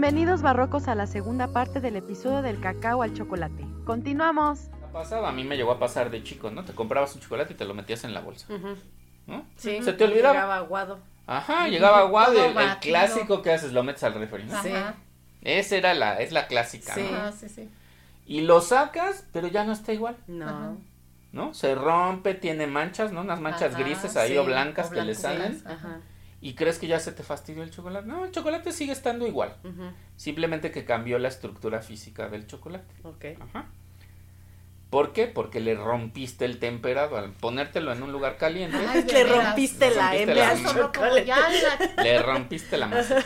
Bienvenidos barrocos a la segunda parte del episodio del cacao al chocolate. Continuamos. Ha pasado, a mí me llegó a pasar de chico, ¿no? Te comprabas un chocolate y te lo metías en la bolsa. ¿No? Sí, Se te olvidaba. Llegaba aguado. Ajá, llegaba aguado, el, clásico que haces, lo metes al refri, ¿no? Sí. Esa era la, es la clásica, Sí. ¿no? Ah, sí, sí. Y lo sacas, pero ya no está igual, No. ¿no? Se rompe, tiene manchas, ¿no? Unas manchas Ajá, grises ahí sí, o blancas o que le salen. sí. Ajá. ¿Y crees que ya se te fastidió el chocolate? No, el chocolate sigue estando igual. Simplemente que cambió la estructura física del chocolate. Ok. Ajá. ¿Por qué? Porque le rompiste el temperado. Al ponértelo en un lugar caliente, Ay, Le rompiste la M la la, le rompiste la masa.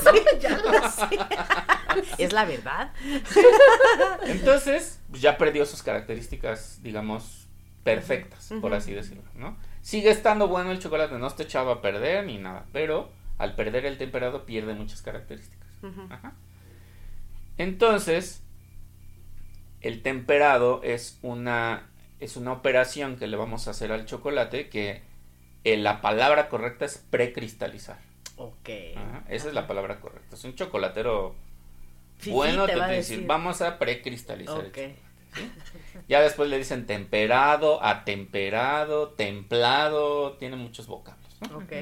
ya la sé. Es la verdad. Entonces, ya perdió sus características, digamos, perfectas, por así decirlo, ¿no? Sigue estando bueno el chocolate, no está echado a perder ni nada, pero al perder el temperado pierde muchas características. Ajá. Entonces, el temperado es una, es una operación que le vamos a hacer al chocolate que eh, la palabra correcta es precristalizar. Ok. Ajá, Esa es la palabra correcta. Es un chocolatero bueno, te, va a te decir. vamos a precristalizar. el Ya después le dicen temperado, atemperado, templado, tiene muchos vocablos. ¿no? Ok.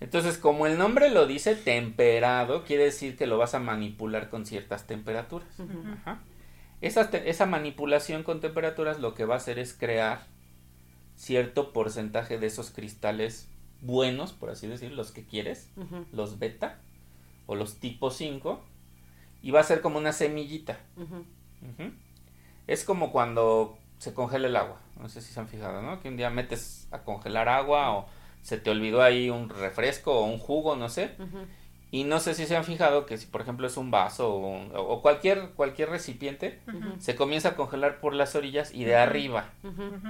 Entonces, como el nombre lo dice, temperado, quiere decir que lo vas a manipular con ciertas temperaturas. Ajá. Esa, te- esa manipulación con temperaturas lo que va a hacer es crear cierto porcentaje de esos cristales buenos, por así decir, los que quieres, los beta o los tipo 5, y va a ser como una semillita. Ujú. Es como cuando se congela el agua. No sé si se han fijado, ¿no? Que un día metes a congelar agua o se te olvidó ahí un refresco o un jugo, no sé. Y no sé si se han fijado que si por ejemplo es un vaso o, un- o cualquier, cualquier recipiente, se comienza a congelar por las orillas y de arriba.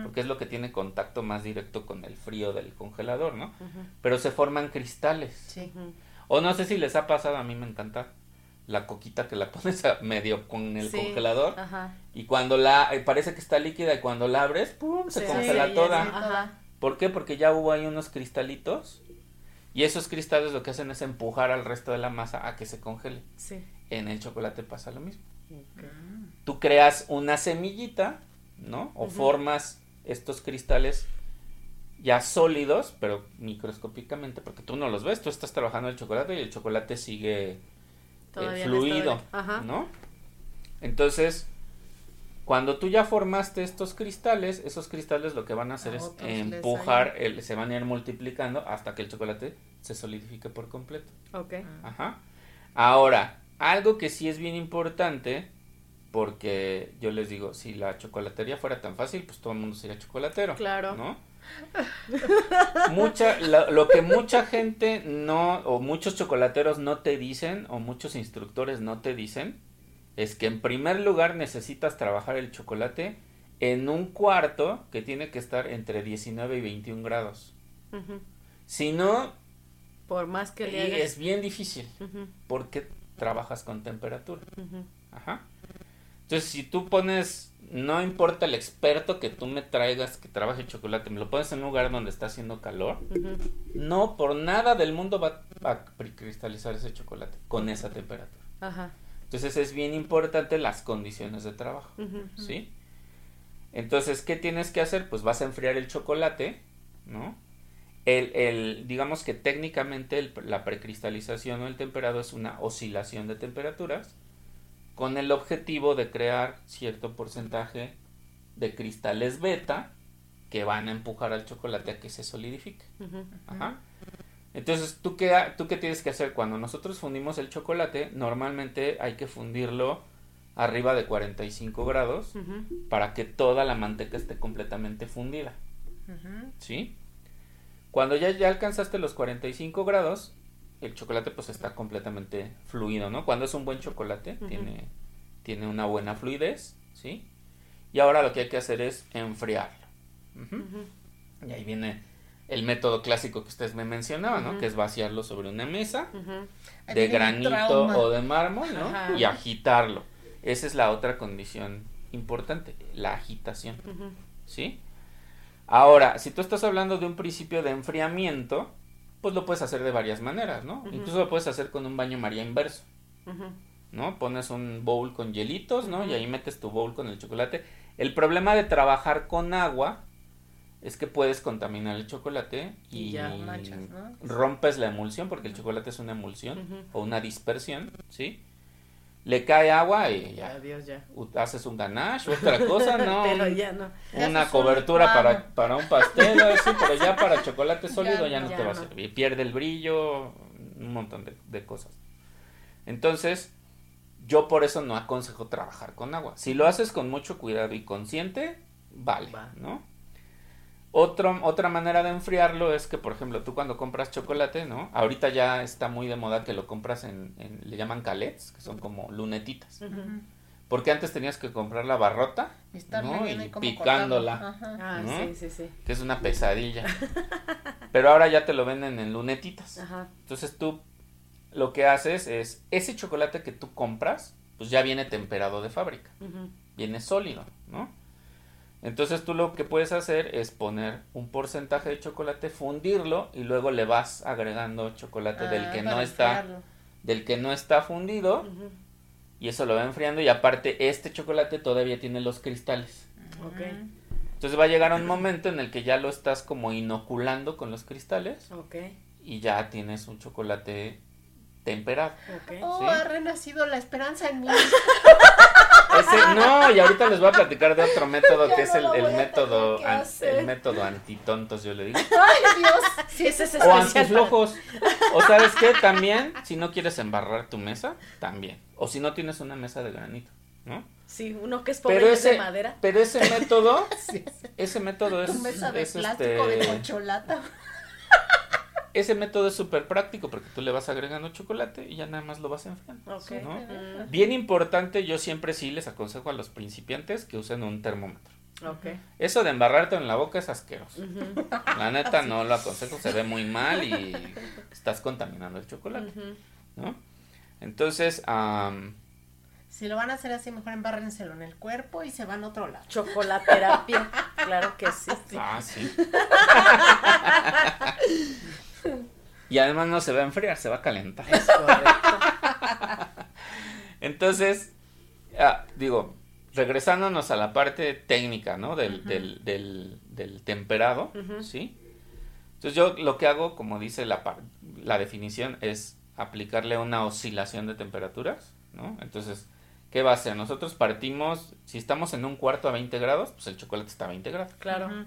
Porque es lo que tiene contacto más directo con el frío del congelador, ¿no? Pero se forman cristales. Sí. O no sé si les ha pasado, a mí me encanta la coquita que la pones a medio con el Sí. congelador y cuando la eh, parece que está líquida y cuando la abres, pum, se Sí, congela sí, toda. sí. Ajá. ¿Por qué? Porque ya hubo ahí unos cristalitos y esos cristales lo que hacen es empujar al resto de la masa a que se congele. Sí. En el chocolate pasa lo mismo. Tú creas una semillita, ¿no? O formas estos cristales ya sólidos, pero microscópicamente, porque tú no los ves, tú estás trabajando el chocolate y el chocolate sigue eh, fluido, Ajá. ¿no? Entonces, cuando tú ya formaste estos cristales, esos cristales lo que van a hacer A es empujar, el- se van a ir multiplicando hasta que el chocolate se solidifique por completo. Ok. Ajá. Ahora, algo que sí es bien importante, porque yo les digo, si la chocolatería fuera tan fácil, pues todo el mundo sería chocolatero. Claro. ¿No? Mucha, lo, lo que mucha gente no, o muchos chocolateros no te dicen, o muchos instructores no te dicen, es que en primer lugar necesitas trabajar el chocolate en un cuarto que tiene que estar entre 19 y 21 grados. Si no, Por más que le hagas. es bien difícil porque trabajas con temperatura. Ajá. Entonces, si tú pones, no importa el experto que tú me traigas que trabaje chocolate, me lo pones en un lugar donde está haciendo calor, no por nada del mundo va a cristalizar ese chocolate con esa temperatura. Ajá. Entonces, es bien importante las condiciones de trabajo. ¿sí? Entonces, ¿qué tienes que hacer? Pues vas a enfriar el chocolate, ¿no? El, el, digamos que técnicamente el- la precristalización o el temperado es una oscilación de temperaturas con el objetivo de crear cierto porcentaje de cristales beta que van a empujar al chocolate a que se solidifique. Ajá. Entonces, ¿tú qué, ¿tú qué tienes que hacer? Cuando nosotros fundimos el chocolate, normalmente hay que fundirlo arriba de 45 grados para que toda la manteca esté completamente fundida. ¿Sí? Cuando ya, ya alcanzaste los 45 grados, el chocolate pues está completamente fluido, ¿no? Cuando es un buen chocolate, tiene, tiene una buena fluidez, ¿sí? Y ahora lo que hay que hacer es enfriarlo. Y ahí viene el método clásico que ustedes me mencionaban, ¿no? Que es vaciarlo sobre una mesa de granito o de mármol, ¿no? Ajá. Y agitarlo. Esa es la otra condición importante, la agitación. ¿sí? Ahora, si tú estás hablando de un principio de enfriamiento, pues lo puedes hacer de varias maneras, ¿no? Incluso lo puedes hacer con un baño María inverso. ¿no? Pones un bowl con hielitos, ¿no? Y ahí metes tu bowl con el chocolate. El problema de trabajar con agua es que puedes contaminar el chocolate y, Y ya manchas, ¿no? rompes la emulsión, porque el chocolate es una emulsión o una dispersión, ¿sí? Le cae agua y ya. Adiós ya. Haces un ganache, otra cosa, ¿no? Pero ya no. Una un cobertura para, para un pastel, así, pero ya para chocolate sólido ya, no. no Ya te va a servir. Pierde el brillo, un montón de, de cosas. Entonces, yo por eso no aconsejo trabajar con agua. Si lo haces con mucho cuidado y consciente, vale, Va. ¿no? Otro, otra manera de enfriarlo es que, por ejemplo, tú cuando compras chocolate, ¿no? Ahorita ya está muy de moda que lo compras en, en- le llaman calets, que son como lunetitas. Porque antes tenías que comprar la barrota, Y ¿no? Y picándola. Ah, ¿no? sí, sí, sí. que es una pesadilla. Pero ahora ya te lo venden en lunetitas. Ajá. Entonces tú lo que haces es, ese chocolate que tú compras, pues ya viene temperado de fábrica, Ujú. viene sólido, ¿no? Entonces tú lo que puedes hacer es poner un porcentaje de chocolate, fundirlo y luego le vas agregando chocolate del Ah, que no está enfriarlo. del que no está fundido y eso lo va enfriando y aparte este chocolate todavía tiene los cristales. Ok. Entonces va a llegar un momento en el que ya lo estás como inoculando con los cristales Ok. y ya tienes un chocolate temperado. Ok. Oh, Sí. ha renacido la esperanza en mí. Ese, no, y ahorita les voy a platicar de otro método que es el, el método an- el método antitontos, yo le digo. Ay, Dios. Sí, Ese es O antiflojos. O sabes qué, también, si no quieres embarrar tu mesa, también. O si no tienes una mesa de granito, ¿no? Sí, uno que es pobre Pero y es de ese, madera. pero ese método, Sí, sí. ese método es, Tu mesa de es, plástico de este, concholata. ese método es súper práctico porque tú le vas agregando chocolate y ya nada más lo vas enfriando. Ok. ¿no? Mm, Bien importante, yo siempre sí les aconsejo a los principiantes que usen un termómetro. Ok. Eso de embarrarte en la boca es asqueroso. La neta no lo aconsejo, se ve muy mal y estás contaminando el chocolate. ¿no? Entonces, am, Si lo van a hacer así, mejor embárrenselo en el cuerpo y se van a otro lado. Chocolaterapia. Claro que sí. ah, sí. Y además no se va a enfriar, se va a calentar. Es correcto. Entonces, ah, digo, regresándonos a la parte técnica, ¿no? Del, del, del, del temperado. ¿sí? Entonces yo lo que hago, como dice la, la definición, es aplicarle una oscilación de temperaturas, ¿no? Entonces, ¿qué va a hacer? Nosotros partimos, si estamos en un cuarto a 20 grados, pues el chocolate está a 20 grados. Claro.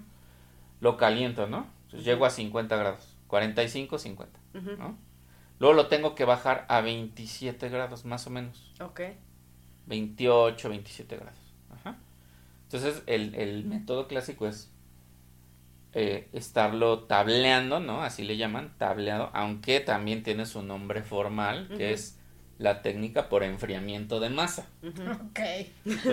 Lo caliento, ¿no? Entonces llego a 50 grados, 45, 50, ¿no? Luego lo tengo que bajar a 27 grados, más o menos. Ok. 28, 27 grados. Ajá. Entonces, el, el método clásico es eh, estarlo tableando, ¿no? Así le llaman, tableado, aunque también tiene su nombre formal, que es la técnica por enfriamiento de masa. Ujú. Ok.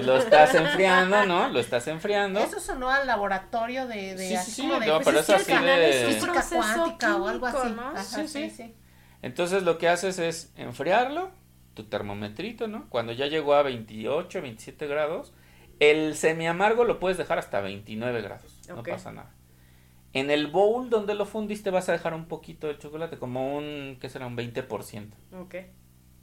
Lo estás enfriando, ¿no? Lo estás enfriando. Eso sonó al laboratorio de, de Sí, sí, así sí, como de no, pero física, es así de- física cuántica o algo así. ¿no? Ajá, Sí, sí, sí. sí. Entonces, lo que haces es enfriarlo, tu termometrito, ¿no? Cuando ya llegó a 28, 27 grados, el semi amargo lo puedes dejar hasta 29 grados. No Ok. pasa nada. En el bowl donde lo fundiste vas a dejar un poquito de chocolate, como un, ¿qué será? Un 20%, Ok.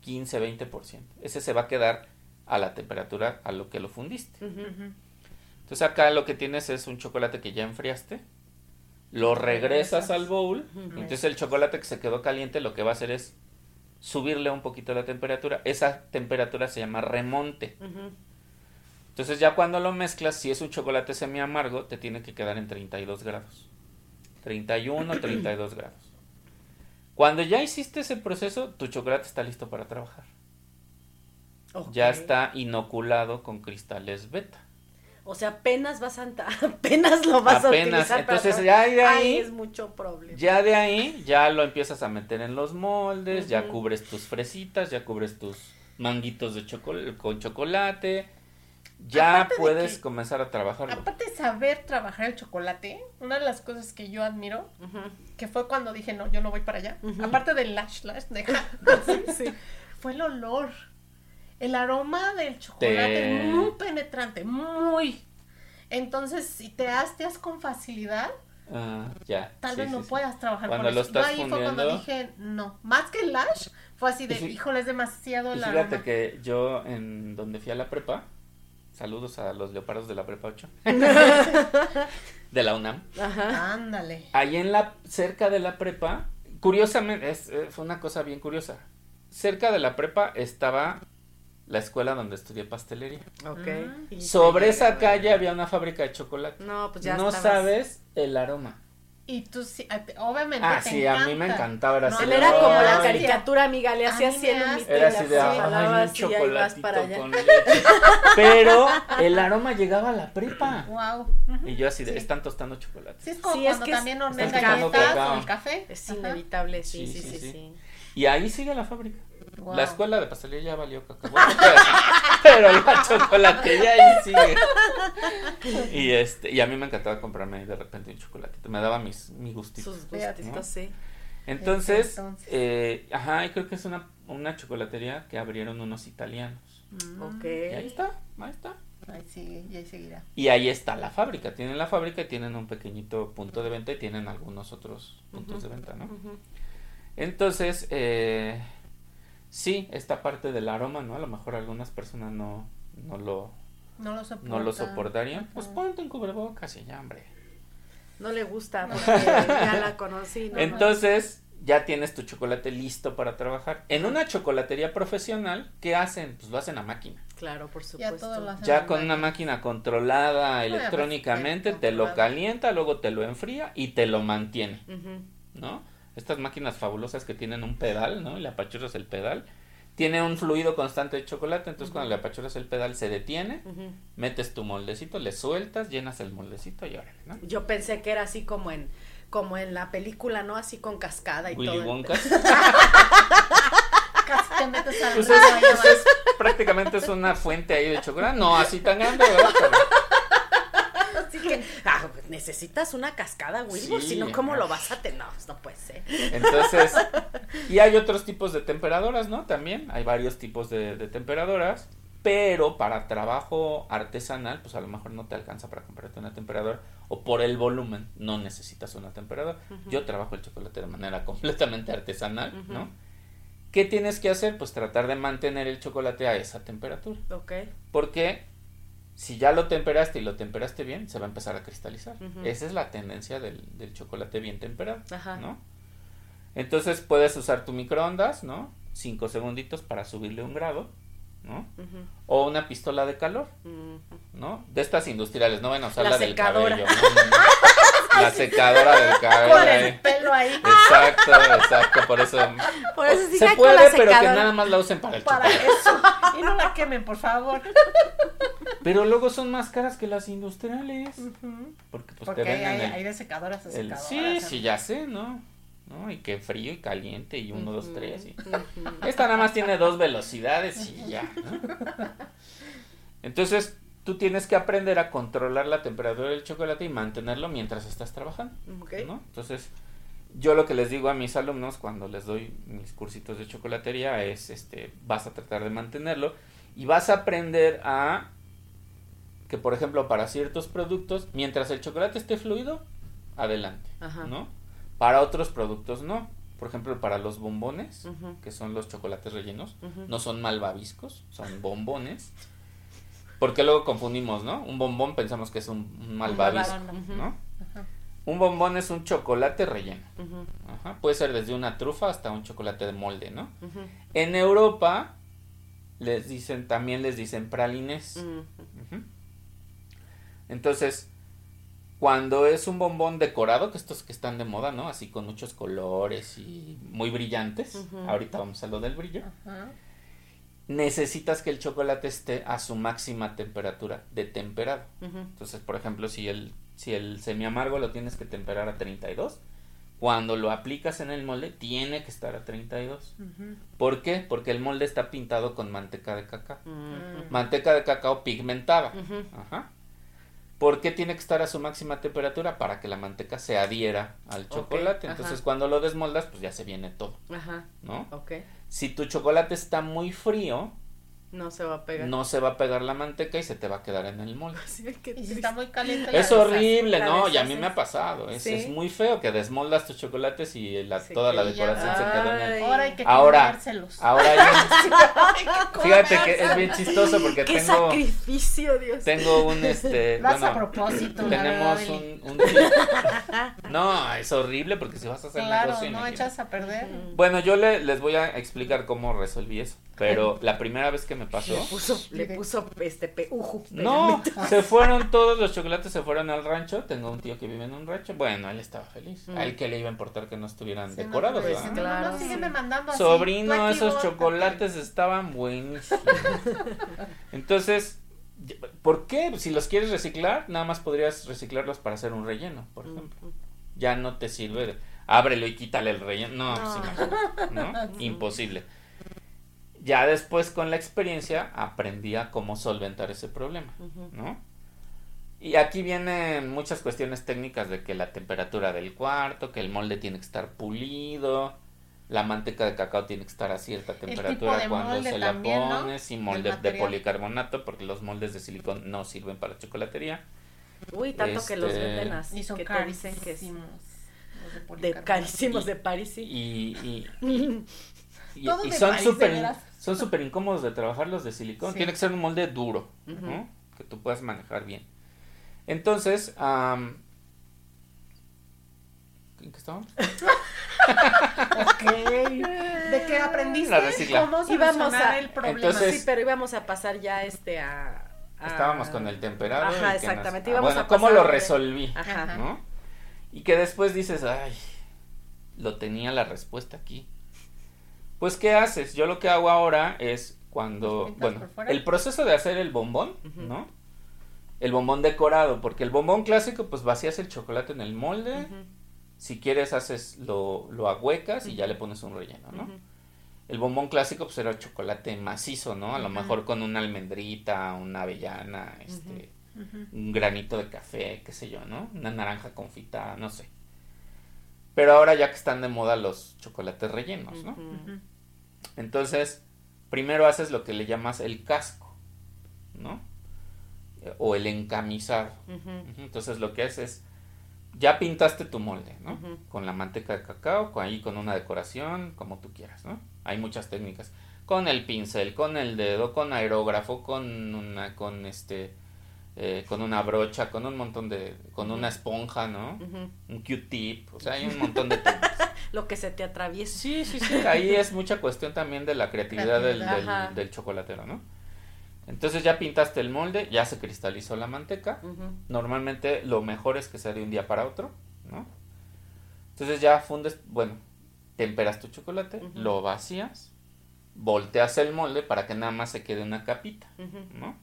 15, 20%. Ese se va a quedar a la temperatura a lo que lo fundiste. Entonces acá lo que tienes es un chocolate que ya enfriaste, lo regresas Regresas. al bowl, entonces el chocolate que se quedó caliente lo que va a hacer es subirle un poquito la temperatura. Esa temperatura se llama remonte. Entonces ya cuando lo mezclas, si es un chocolate semi amargo, te tiene que quedar en 32 grados. 31, 32 grados. Cuando ya hiciste ese proceso, tu chocolate está listo para trabajar. Ya está inoculado con cristales beta. O sea, apenas vas a apenas lo vas Apenas, a utilizar. entonces ya de ahí- es mucho problema. Ya de ahí, ya lo empiezas a meter en los moldes, ya cubres tus fresitas, ya cubres tus manguitos de chocolate, con chocolate. Ya Aparte de puedes que- comenzar a trabajarlo. Aparte de saber trabajar el chocolate, una de las cosas que yo admiro, Ujú. que fue cuando dije, no, yo no voy para allá, Ujú. aparte del lash lash, deja, Sí. fue el olor. El aroma del chocolate Te- muy penetrante, muy. Entonces, si te hasteas con facilidad, Ah, ya. tal sí, vez sí, no sí. puedas trabajar Cuando con lo eso. Estás ahí fue cuando dije, no, más que el lash, fue así de, híjole, es demasiado el fíjate aroma. que yo en donde fui a la prepa, saludos a los leopardos de la prepa 8, de la UNAM. Ajá. Ándale. Ahí en la, cerca de la prepa, curiosamente, es, eh, fue una cosa bien curiosa. Cerca de la prepa estaba la escuela donde estudié pastelería. Ok. Ah. Sobre esa calle había una fábrica de chocolate. No, pues ya no estabas- sabes el aroma. Y tú sí, obviamente Ah, te sí, a mí me encanta. encantaba. Era No, así Él de, era como la caricatura, amiga, le hacía así hace- humito Era así de, ay, un para allá. con leche. Pero el aroma llegaba a la prepa. Wow. Y yo así de, Sí. están tostando chocolate. Sí, es como Sí, es cuando que es- también hornean galletas o el café. Es Ajá. inevitable, sí, Sí, sí, sí, sí, sí. sí. Y ahí sigue la fábrica. Wow. La escuela de pastelería ya valió cacahuate, pero, pero la chocolatería ahí sigue. Y este, y a mí me encantaba comprarme de repente un chocolatito, me daba mis, mi gustito. Sus Fíjate, gustitos, sí. Entonces, Entonces. eh, ajá, y creo que es una, una chocolatería que abrieron unos italianos. Mm. Ok. Y ahí está, ahí está. Ahí sigue, y ahí seguirá. Y ahí está la fábrica. Tienen la fábrica y tienen un pequeñito punto de venta y tienen algunos otros puntos de venta, ¿no? Entonces, eh, sí, esta parte del aroma, ¿no? A lo mejor algunas personas no, no lo, No lo no lo soportarían. Pues ponte un cubrebocas y ya, hombre. No le gusta porque ya la conocí. ¿no? Entonces, ya tienes tu chocolate listo para trabajar. En una chocolatería profesional, ¿qué hacen? Pues lo hacen a máquina. Claro, por Ya supuesto. todo lo hacen Ya con una máquina. controlada electrónicamente, te lo calienta, luego te lo enfría y te lo mantiene. ¿no? Estas máquinas fabulosas que tienen un pedal, ¿no? Y le apachurras el pedal. Tiene un fluido constante de chocolate, entonces cuando le apachurras el pedal se detiene, metes tu moldecito, le sueltas, llenas el moldecito y órale, ¿no? Yo pensé que era así como en como en la película, ¿no? Así con cascada y Willy todo. Wonka. Casi te metes al Pues es, pues es- prácticamente es una fuente ahí de chocolate, no así tan grande, ¿verdad? Pero- Así que necesitas una cascada, Wilbur, Sí, si no, ¿cómo lo vas a tener? No, no puede ser. Entonces, y hay otros tipos de temperadoras, ¿no? También hay varios tipos de, de temperadoras, pero para trabajo artesanal, pues a lo mejor no te alcanza para comprarte una temperadora, o por el volumen no necesitas una temperadora. Yo trabajo el chocolate de manera completamente artesanal. ¿no? ¿Qué tienes que hacer? Pues tratar de mantener el chocolate a esa temperatura. Ok. Porque si ya lo temperaste y lo temperaste bien, se va a empezar a cristalizar. Esa es la tendencia del, del chocolate bien temperado, Ajá. ¿no? Entonces puedes usar tu microondas, ¿no? Cinco segunditos para subirle un grado, ¿no? O una pistola de calor, Ujú. ¿no? De estas industriales, no van a usar La la, del cabello. ¿no? La secadora del cabello. Con el ahí. pelo ahí. Exacto, exacto, por eso. Por eso sí se la puede, pero que nada más la usen para el Para chocolate. eso. Y no la quemen, por favor. Pero luego son más caras que las industriales. Porque pues Porque te hay, venden hay, el, hay de secadoras a el- secadoras. Sí, sí, ya sé, ¿no? ¿no? Y que frío y caliente y uno, dos, tres. y-. Esta nada más tiene dos velocidades y ya, ¿no? Entonces, tú tienes que aprender a controlar la temperatura del chocolate y mantenerlo mientras estás trabajando. ¿no? Entonces, yo lo que les digo a mis alumnos cuando les doy mis cursitos de chocolatería es, este, vas a tratar de mantenerlo y vas a aprender a que, por ejemplo, para ciertos productos, mientras el chocolate esté fluido, adelante, Ajá. ¿no? Para otros productos no. Por ejemplo, para los bombones, que son los chocolates rellenos, no son malvaviscos, son bombones. Porque luego confundimos, ¿no? Un bombón pensamos que es un, un malvavisco. ¿no? Ajá. Un bombón es un chocolate relleno. Ajá. Puede ser desde una trufa hasta un chocolate de molde, ¿no? En Europa les dicen, también les dicen pralines. Entonces, cuando es un bombón decorado, que estos que están de moda, ¿no? Así con muchos colores y muy brillantes. Ahorita vamos a lo del brillo. Ajá. Necesitas que el chocolate esté a su máxima temperatura de temperado. Entonces, por ejemplo, si el, si el semi amargo lo tienes que temperar a 32, cuando lo aplicas en el molde tiene que estar a 32. Ujú. ¿Por qué? Porque el molde está pintado con manteca de cacao. Ujú. Manteca de cacao pigmentada. Ajá. ¿Por qué tiene que estar a su máxima temperatura? Para que la manteca se adhiera al chocolate. Entonces, cuando lo desmoldas, pues ya se viene todo, Ajá. ¿no? Ok. Si tu chocolate está muy frío, No se va a pegar. no se va a pegar la manteca y se te va a quedar en el molde. Y si triste. está muy caliente. Es horrible, ¿no? Y a mí me ha pasado. Es, Sí. es muy feo que desmoldas tus chocolates y la- Se toda la decoración se queda en el... Ahora hay que Ahora- comérselos. Ahora hay un- Fíjate que es bien chistoso porque ¡Qué tengo, sacrificio, Dios! tengo un este... Haces a propósito, tenemos verdad, un, No, es horrible porque si vas a hacer Claro, negocio... no echas a perder. Bueno, yo le- les voy a explicar cómo resolví eso. Pero la primera vez que me pasó... Le puso, le puso este peuju. No, se fueron todos los chocolates, se fueron al rancho. Tengo un tío que vive en un rancho. Bueno, él estaba feliz. Mm. A él que le iba a importar que no estuvieran Sí, no, decorados, pues, ¿verdad? no, Claro, no, sígueme sí. mandando así. Sobrino, esos chocolates estaban buenísimos. Entonces, ¿por qué? Si los quieres reciclar, nada más podrías reciclarlos para hacer un relleno, por ejemplo. Ya no te sirve de ábrelo y quítale el relleno. No, pues imagínate, ¿no? Imposible. Ya después con la experiencia aprendí a cómo solventar ese problema, ¿no? Y aquí vienen muchas cuestiones técnicas de que la temperatura del cuarto, que el molde tiene que estar pulido, la manteca de cacao tiene que estar a cierta temperatura de cuando se la también, ¿no? pones y El molde de policarbonato porque los moldes de silicón no sirven para chocolatería. Uy, tanto que los Este, venden así. Y son que te dicen que es de carísimos de París, sí. Y, y, y- y- Todo y de son súper son súper incómodos de trabajar los de silicón. Sí. Tiene que ser un molde duro, que tú puedas manejar bien. Entonces, ¿en qué estábamos? Ok. ¿De qué aprendiste? ¿Cómo Íbamos solucionar a- el problema? Entonces- sí, pero íbamos a pasar ya este a... a- Estábamos con el temperado. y. Ajá, nos- exactamente. ah, bueno, a ¿cómo lo resolví? Ajá. Ajá. ¿no? Y que después dices, ay, lo tenía la respuesta aquí. Pues, ¿qué haces? Yo lo que hago ahora es cuando, ¿Los pintas bueno, el proceso de hacer el bombón. ¿no? El bombón decorado, porque el bombón clásico, pues vacías el chocolate en el molde, si quieres haces, lo, lo ahuecas y ya le pones un relleno, ¿no? El bombón clásico, pues era chocolate macizo, ¿no? A lo mejor con una almendrita, una avellana, este un granito de café, qué sé yo, ¿no? Una naranja confitada, no sé. Pero ahora ya que están de moda los chocolates rellenos, ¿no? Entonces, primero haces lo que le llamas el casco, ¿no? Eh, O el encamisado. Entonces lo que haces es, ya pintaste tu molde, ¿no? Con la manteca de cacao, con ahí con una decoración, como tú quieras, ¿no? Hay muchas técnicas. Con el pincel, con el dedo, con aerógrafo, con una, con este, eh, con una brocha, con un montón de, con una esponja, ¿no? Un Q-tip, o sea, hay un montón de técnicas. Lo que se te atraviese. Sí, sí, sí. Ahí es mucha cuestión también de la creatividad del, Creatividad, del- chocolatero, ¿no? Entonces ya pintaste el molde, ya se cristalizó la manteca. Normalmente lo mejor es que sea de un día para otro, ¿no? Entonces ya fundes, bueno, temperas tu chocolate, lo vacías, volteas el molde para que nada más se quede una capita. ¿no?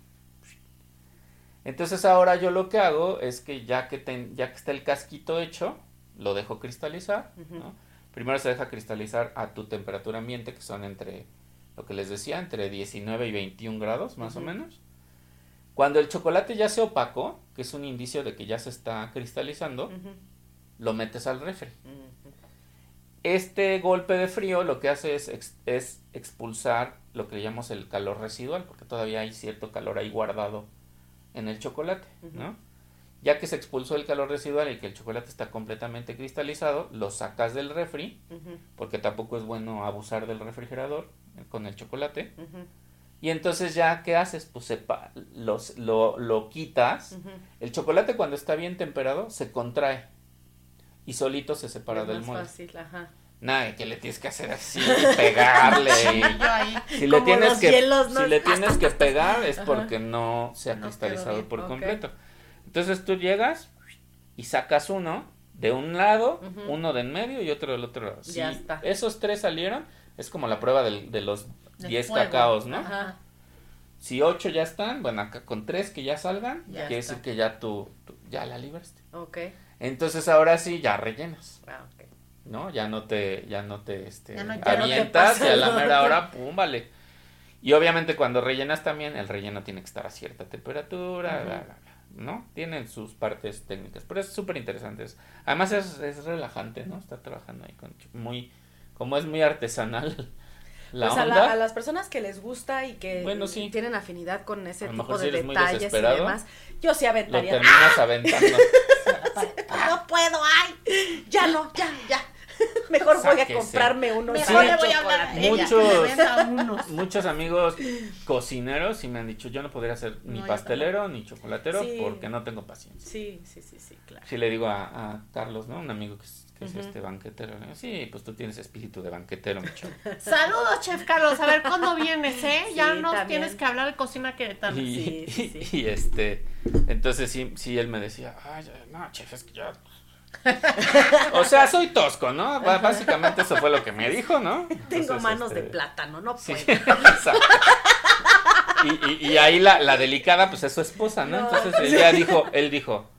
Entonces ahora yo lo que hago es que ya que, ten- ya que está el casquito hecho, lo dejo cristalizar. ¿no? Primero se deja cristalizar a tu temperatura ambiente, que son entre, lo que les decía, entre 19 y 21 grados, más o menos. Cuando el chocolate ya se opacó, que es un indicio de que ya se está cristalizando, lo metes al refri. Este golpe de frío lo que hace es, ex- es expulsar lo que le llamamos el calor residual, porque todavía hay cierto calor ahí guardado en el chocolate, ¿no? Ya que se expulsó el calor residual y que el chocolate está completamente cristalizado, lo sacas del refri, porque tampoco es bueno abusar del refrigerador con el chocolate. Y entonces ya, ¿qué haces? Pues sepa- los, lo, lo quitas. El chocolate cuando está bien temperado se contrae y solito se separa Es del más molde. fácil, ajá. Nada, que le tienes que hacer así, pegarle. y- ahí. Si le tienes que, hielos, ¿no? si le tienes que pegar es porque no se ha No cristalizado por completo. Entonces tú llegas y sacas uno de un lado, uno de en medio y otro del otro lado. Si Ya está. esos tres salieron, Es como la prueba del- de los Del 10 fuego. cacaos, ¿no? Ajá. Si 8 ya están, bueno, acá con 3 que ya salgan, Ya quiere está. decir que ya tú, tú- ya la libraste. Ok. Entonces ahora sí ya rellenas, Ah, ok. ¿no? Ya no te, ya no te, este, Ya no- ya no te avientas y a la mera hora, pum, vale. Y obviamente cuando rellenas también, el relleno tiene que estar a cierta temperatura, bla, bla, bla, ¿no? Tienen sus partes técnicas, pero es súper interesante. Es- Además es, es relajante, ¿no? Estar trabajando ahí con muy, como es muy artesanal la pues a, onda. la- a las personas que les gusta y que Bueno, sí. tienen afinidad con ese tipo mejor de detalles y demás, yo sí Lo aventaría. No puedo, ay, ya no, ya, ya. Mejor voy a comprarme unos Mejor Sí. le voy a hablar a ella. Muchos- que venda unos. Muchos amigos cocineros y me han dicho, yo no podría ser ni No, pastelero ni chocolatero Sí. porque no tengo paciencia. Sí, sí, sí, sí, claro. Sí le digo a, a Carlos, ¿no? Un amigo que es, que este banquetero. le digo, sí, pues tú tienes espíritu de banquetero, mi. Saludos, Chef Carlos. A ver cuándo vienes, ¿eh? ya Sí, nos también. tienes que hablar de cocina queretana. Y, Sí, sí, sí. y este, entonces sí, sí, él me decía, ay, no, chef, es que yo... o sea, soy tosco, ¿no? Ba- Básicamente eso fue lo que me dijo, ¿no? Tengo manos de este, plátano, no Sí, puedo. exacto. Y, y, y ahí la, la delicada, pues es su esposa, ¿no? No. Entonces ella dijo, él dijo,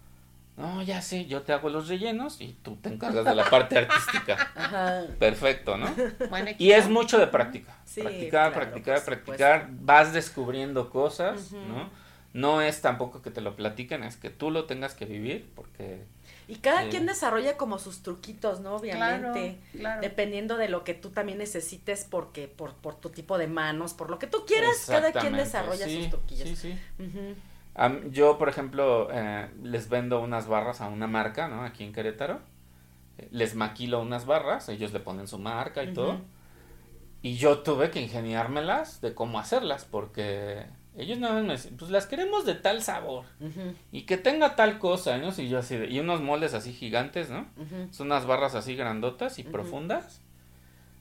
no, ya sé, yo te hago los rellenos y tú te encargas de la parte artística. Ajá. Perfecto, ¿no? Y es mucho de práctica. Sí, practicar, claro, practicar, practicar. Vas descubriendo cosas. ¿no? No es tampoco que te lo platiquen, es que tú lo tengas que vivir, porque Y cada Sí. quien desarrolla como sus truquitos, ¿no? Obviamente. Claro, claro. Dependiendo de lo que tú también necesites, porque por, por tu tipo de manos, por lo que tú quieras, cada quien desarrolla sí, sus truquillos. Sí, sí. Am- yo, por ejemplo, eh, les vendo unas barras a una marca, ¿no? Aquí en Querétaro. Eh, Les maquilo unas barras, ellos le ponen su marca y todo. Y yo tuve que ingeniármelas de cómo hacerlas, porque ellos nada más me decían, pues las queremos de tal sabor y que tenga tal cosa, ¿no? Y yo así de- y unos moldes así gigantes, ¿no? Son unas barras así grandotas y profundas.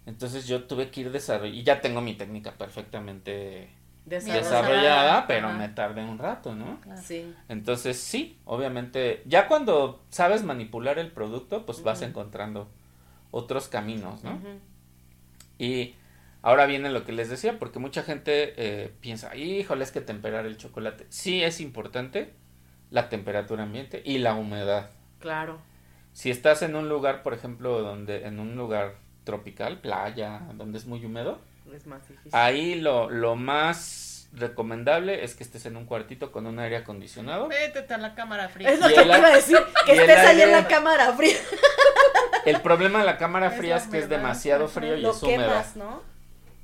Entonces yo tuve que ir desarrollando, y ya tengo mi técnica perfectamente Desarrollada. desarrollada, pero me tardé un rato, ¿no? Sí. Entonces sí, obviamente, ya cuando sabes manipular el producto, pues vas encontrando otros caminos, ¿no? Y ahora viene lo que les decía, porque mucha gente eh, piensa, híjole, es que temperar el chocolate. Sí es importante la temperatura ambiente y la humedad. Claro. Si estás en un lugar, por ejemplo, donde en un lugar tropical, playa, donde es muy húmedo, Es más difícil. ahí lo, lo más recomendable es que estés en un cuartito con un aire acondicionado. Métete a la cámara fría. Es lo Y que te iba a decir, que estés ahí en la cámara fría. El problema de la cámara fría es que es demasiado frío y Lo es húmedo. quemas, ¿no?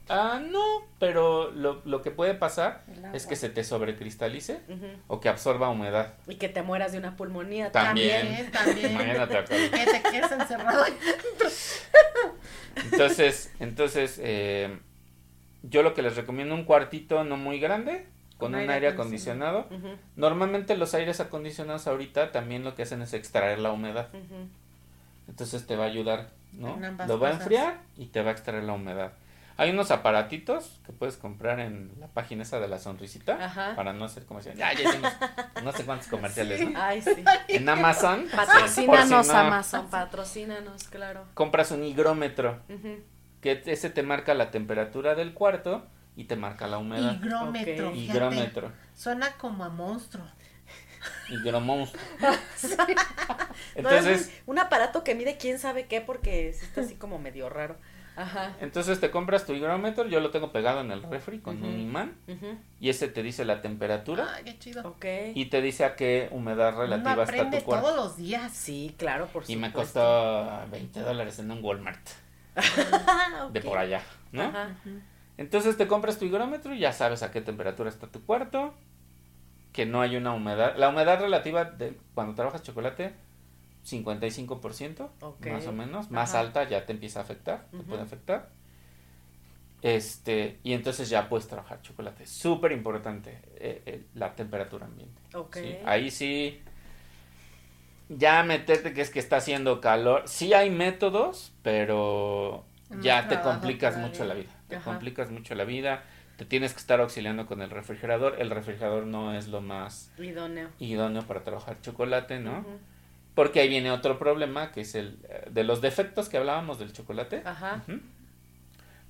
Ah, no, pero lo, lo que puede pasar es que se te sobrecristalice o que absorba humedad. Y que te mueras de una pulmonía. También. También, también. Imagínate. Que te quedes encerrado. Entonces, entonces eh, yo lo que les recomiendo un cuartito no muy grande con, Con un aire aire acondicionado. Normalmente los aires acondicionados ahorita también lo que hacen es extraer la humedad. Entonces te va a ayudar, ¿no? En ambas Lo va a enfriar y te va a extraer la humedad. Hay unos aparatitos que puedes comprar en la página esa de la sonrisita Ajá. para no hacer comerciales. Ya, ya hicimos no sé cuántos comerciales, ¿no? Ay, sí. En Amazon, Patrocínanos, si no, Amazon, patrocínanos, claro. compras un higrómetro que ese te marca la temperatura del cuarto y te marca la humedad. Higrómetro. Higrómetro. Suena como a monstruo. Higromonstruo. No, es Entonces, un, un aparato que mide quién sabe qué porque está así como medio raro. Ajá. entonces te compras tu higrómetro, yo lo tengo pegado en el refri con un imán y ese te dice la temperatura Ay, qué chido. Ok. y te dice a qué humedad Uno relativa está tu cuarto. todos los días. Sí, claro, por Y me supuesto. costó 20 dólares en un Walmart Ah, de por allá, ¿no? Ajá. Entonces te compras tu higrómetro y ya sabes a qué temperatura está tu cuarto, que no hay una humedad. La humedad relativa de cuando trabajas chocolate, 55%, Ok. más o menos. Más Ajá. alta ya te empieza a afectar, te puede afectar. Este, y entonces ya puedes trabajar chocolate. Súper importante eh, eh, la temperatura ambiente. Ok. ¿sí? Ahí sí, ya meterte que es que está haciendo calor. Sí hay métodos, pero ya te complicas mucho la vida. Te Ajá. complicas mucho la vida. Te tienes que estar auxiliando con el refrigerador. El refrigerador no es lo más Idóneo. idóneo para trabajar chocolate, ¿no? Porque ahí viene otro problema, que es el eh, de los defectos que hablábamos del chocolate. Ajá.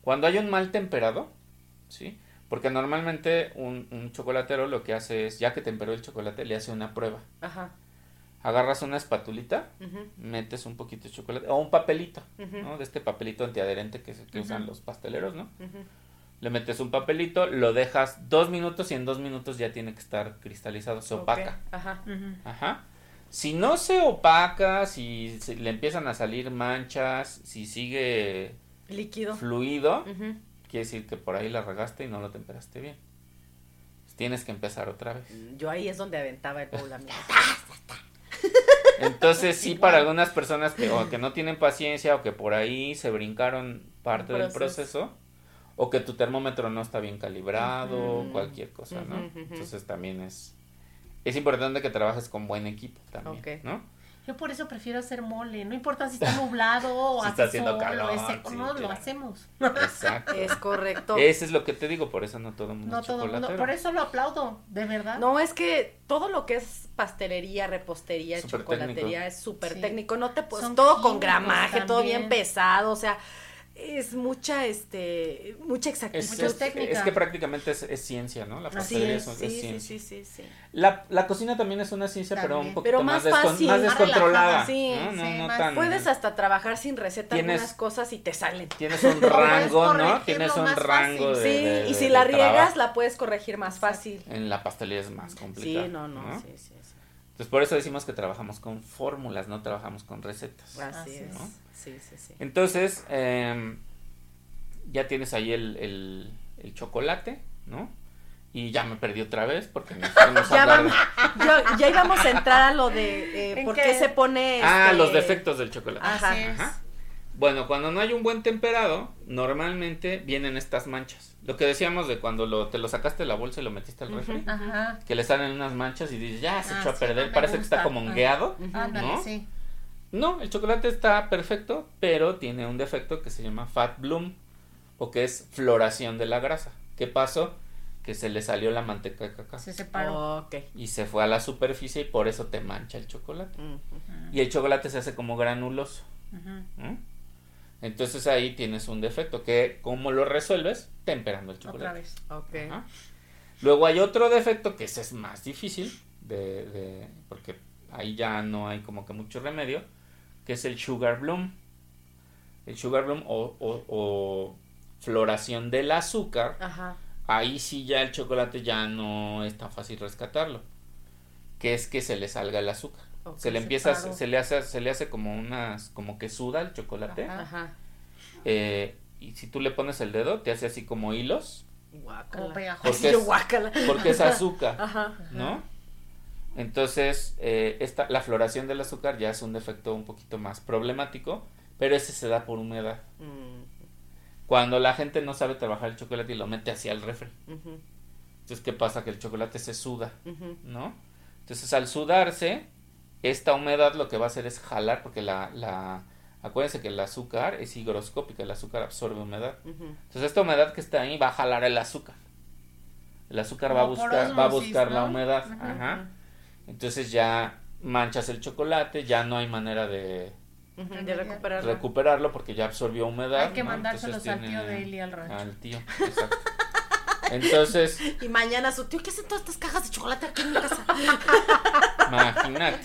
Cuando hay un mal temperado, ¿sí? Porque normalmente un, un chocolatero lo que hace es, ya que temperó el chocolate, le hace una prueba. Ajá. Agarras una espatulita, ujú, metes un poquito de chocolate, o un papelito. ¿no? De este papelito antiadherente que, se- que usan los pasteleros, ¿no? Le metes un papelito, lo dejas dos minutos y en dos minutos ya tiene que estar cristalizado, se opaca. Ajá. Ujú. Ajá. Si no se opaca, si se- le empiezan a salir manchas, si sigue Líquido. fluido, quiere decir que por ahí la regaste y no lo temperaste bien. Tienes que empezar otra vez. Yo ahí es donde aventaba el bowl. Entonces, sí, para algunas personas que, o que no tienen paciencia o que por ahí se brincaron parte del proceso. o que tu termómetro no está bien calibrado, cualquier cosa, ¿no? Entonces también es, es importante que trabajes con buen equipo también. ¿no? Yo por eso prefiero hacer mole. No importa si está nublado o Si hace está haciendo sol calor, o es seco. sí, no, lo hacemos. Exacto. Es correcto. Ese es lo que te digo, por eso no todo el mundo No es todo el mundo. chocolatero. Por eso lo aplaudo, de verdad. No, es que todo lo que es pastelería, repostería, chocolatería técnico. es súper Sí. técnico. No te pues todo con gramaje, todo bien pesado, o sea, es mucha este mucha Es, exactitud. Mucha es- técnica. es que prácticamente es, es ciencia, ¿no? La pastelería es, es, es sí, ciencia. sí, sí, sí. La, la cocina también es una ciencia, pero un poquito Pero más, más fácil, más más descontrolada. relajada, sí, ¿no? No, sí, no más- tan- Puedes hasta trabajar sin receta Tienes- algunas cosas y te salen. Tienes un rango, ¿no? Tienes un más rango de, Sí, de- y si la riegas trabajo. la puedes corregir más fácil. En la pastelería es más complicado. Sí, no, no, sí, sí, sí. Entonces por eso decimos que trabajamos con fórmulas, no trabajamos con recetas. Así es. Sí, sí, sí. Entonces, em, ya tienes ahí el, el, el chocolate, ¿no? Y ya me perdí otra vez porque nos fuimos a Ya hablar vamos, de- ya, ya íbamos a entrar a lo de eh, ¿En por qué? qué se pone Ah, este, los defectos del chocolate. Ajá. Así es. Ajá. Bueno, cuando no hay un buen temperado, normalmente vienen estas manchas. Lo que decíamos de cuando lo, te lo sacaste de la bolsa y lo metiste al refri, Ajá. que le salen unas manchas y dices, ya se Ah, echó a sí, perder, no parece que está como Ah. hongueado. Ándale, ¿no? sí. No, el chocolate está perfecto, pero tiene un defecto que se llama fat bloom o que es floración de la grasa. ¿Qué pasó? Que se le salió la manteca de cacao Se separó. Ok. y se fue a la superficie y por eso te mancha el chocolate. Y el chocolate se hace como granuloso. ¿no? Entonces ahí tienes un defecto que ¿cómo lo resuelves? Temperando el Otra chocolate. vez. Ok. Ajá. Luego hay otro defecto que ese es más difícil de, de- porque ahí ya no hay como que mucho remedio, que es el sugar bloom. El sugar bloom o, o- o floración del azúcar, Ajá. ahí sí ya el chocolate ya no es tan fácil rescatarlo. Que es que se le salga el azúcar. Se le empieza, a- separo. se le hace, se le hace como unas, como que suda el chocolate. Ajá. Ajá. eh, y si tú le pones el dedo, te hace así como hilos, Guácala. Porque es- guácala. porque es azúcar. Ajá. ¿no? Entonces, eh, esta, la floración del azúcar ya es un defecto un poquito más problemático, pero ese se da por humedad. Mm, Cuando la gente no sabe trabajar el chocolate y lo mete hacia el refri. Entonces, ¿qué pasa? Que el chocolate se suda. ¿no? Entonces, al sudarse, esta humedad lo que va a hacer es jalar, porque la, la acuérdense que el azúcar es higroscópica, el azúcar absorbe humedad. Entonces, esta humedad que está ahí va a jalar el azúcar. El azúcar va a buscar, va a buscar la humedad. Ajá. Entonces ya manchas el chocolate, ya no hay manera de recuperarlo. recuperarlo porque ya absorbió humedad. Hay que ¿no? mandárselos al tío de Eli al rancho. Al tío, exacto. Entonces, Y mañana su tío, ¿qué hacen todas estas cajas de chocolate aquí en mi casa? imagínate.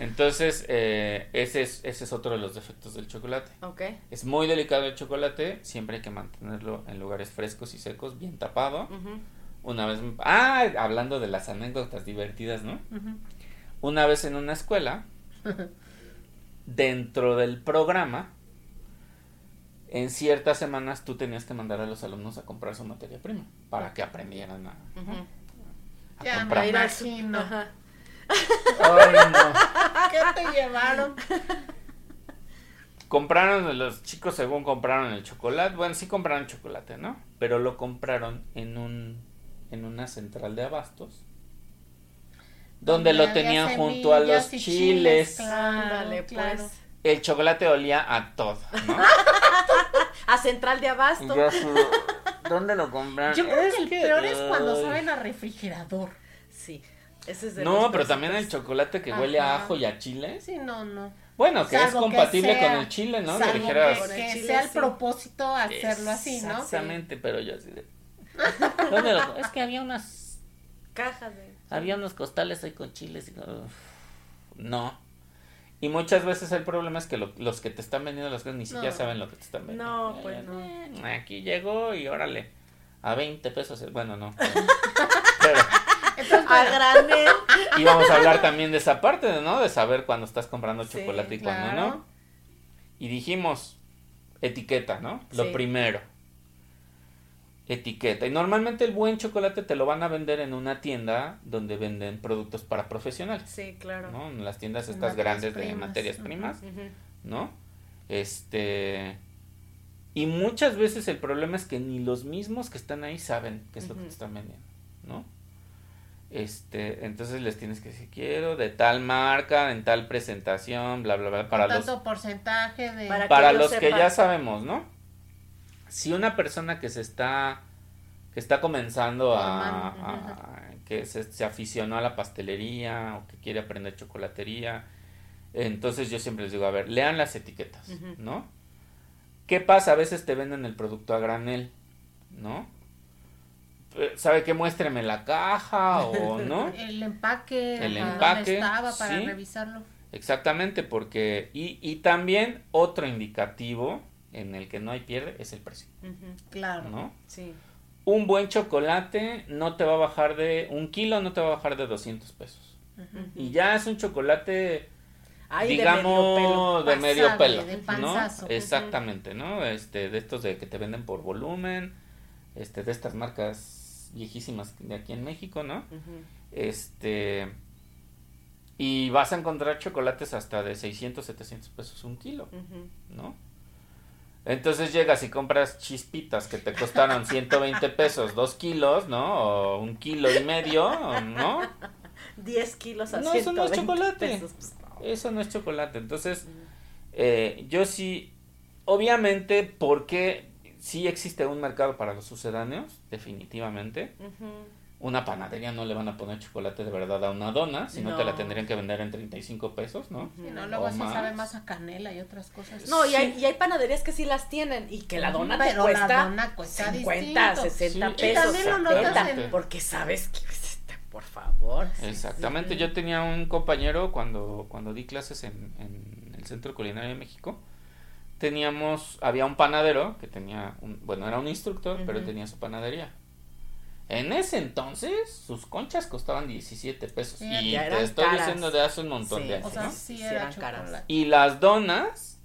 Entonces, eh, ese, es, ese es otro de los defectos del chocolate. ok. Es muy delicado el chocolate, siempre hay que mantenerlo en lugares frescos y secos, bien tapado. Ujú. Una vez, ah, hablando de las anécdotas divertidas, ¿no? Una vez en una escuela, dentro del programa, en ciertas semanas tú tenías que mandar a los alumnos a comprar su materia prima para que aprendieran a, Ujú. a Ya comprar. imagino. Ajá. Ay, no. ¿Qué te llevaron? Compraron, los chicos según compraron el chocolate, bueno, sí compraron chocolate, ¿no? Pero lo compraron en un en una central de abastos donde lo tenían junto a los chiles. Claro, Ándale, claro. pues. El chocolate olía a todo, ¿no? A central de Y abasto. yo así, ¿Dónde lo compraron? Yo creo Es que el peor es cuando saben a refrigerador. Sí. Ese es de No, los pero también el chocolate que huele a ajo y a chile. Sí, no, no. Bueno, que es que compatible sea- con el chile, ¿no? Salvo que, que chile, sea el sí. propósito hacerlo así, ¿no? Exactamente, pero yo así de... ¿Dónde lo- Es que había unas... Cajas de. Había unos costales ahí con chiles y... uf, no. Y muchas veces el problema es que lo- los que te están vendiendo las cosas ni siquiera No. saben lo que te están vendiendo. No, pues no. Eh, Aquí llegó y órale, a 20 pesos. el- Bueno, no. Pero Entonces, A granel. íbamos a hablar también de esa parte, ¿no? De saber cuando estás comprando Sí, chocolate y cuando claro. no. Y dijimos, etiqueta, ¿no? Lo Sí. primero. Etiqueta. Y normalmente el buen chocolate te lo van a vender en una tienda donde venden productos para profesionales. Sí, claro. ¿no? En las tiendas En estas materias grandes de materias primas. ¿no? Este. Y muchas veces el problema es que ni los mismos que están ahí saben qué es lo que te están vendiendo, ¿no? Este, entonces les tienes que decir, quiero de tal marca, en tal presentación, bla, bla, bla, para los, tanto porcentaje de... Para- para que ellos los que ya sabemos, ¿no? Si una persona que se está, que está comenzando a, que se, se aficionó a la pastelería o que quiere aprender chocolatería, entonces yo siempre les digo, a ver, lean las etiquetas. ¿no? ¿Qué pasa? A veces te venden el producto a granel, ¿no? ¿Sabe qué? Muéstreme la caja o no. El empaque, El empaque, estaba para sí. revisarlo. Exactamente, porque... Y, y también otro indicativo en el que no hay pierde es el precio. Claro. ¿no? Sí. Un buen chocolate no te va a bajar de... Un kilo no te va a bajar de 200 pesos. Y ya es un chocolate, Ay, digamos, de medio pelo, de ¿no? panzazo. Ujú. Exactamente, ¿no? Este, de estos de que te venden por volumen, este, de estas marcas viejísimas de aquí en México, ¿no? medio pelo. Este... Y vas a encontrar chocolates hasta de 600, 700 pesos un kilo. ¿no? Entonces llegas y compras chispitas que te costaron 120 pesos, dos kilos, ¿no? O un kilo y medio, ¿no? 10 kilos a No, eso no es 120 chocolate. pesos, pues, no. Eso no es chocolate. Entonces, eh, yo sí, obviamente, porque sí existe un mercado para los sucedáneos, definitivamente. Ujú. Una panadería no le van a poner chocolate de verdad a una dona, sino te la No. tendrían que vender en 35 pesos, ¿no? Sí, no, O luego sí más. sabe más a canela y otras cosas. No, y hay, y hay panaderías que sí las tienen y que la dona te Pero la cuesta dona cuesta 50, distinto. 60 Sí. Y pesos. también lo notas 70, en- Porque sabes que, por favor. Exactamente, yo tenía un compañero cuando, cuando di clases en, en el Centro Culinario de México, teníamos, había un panadero que tenía, un, bueno, era un instructor, pero tenía su panadería. En ese entonces, sus conchas costaban 17 pesos. Sí, y te estoy caras. diciendo de hace un montón Sí, de O años. sea, ¿no? sí Sí, eran caras. Y las donas,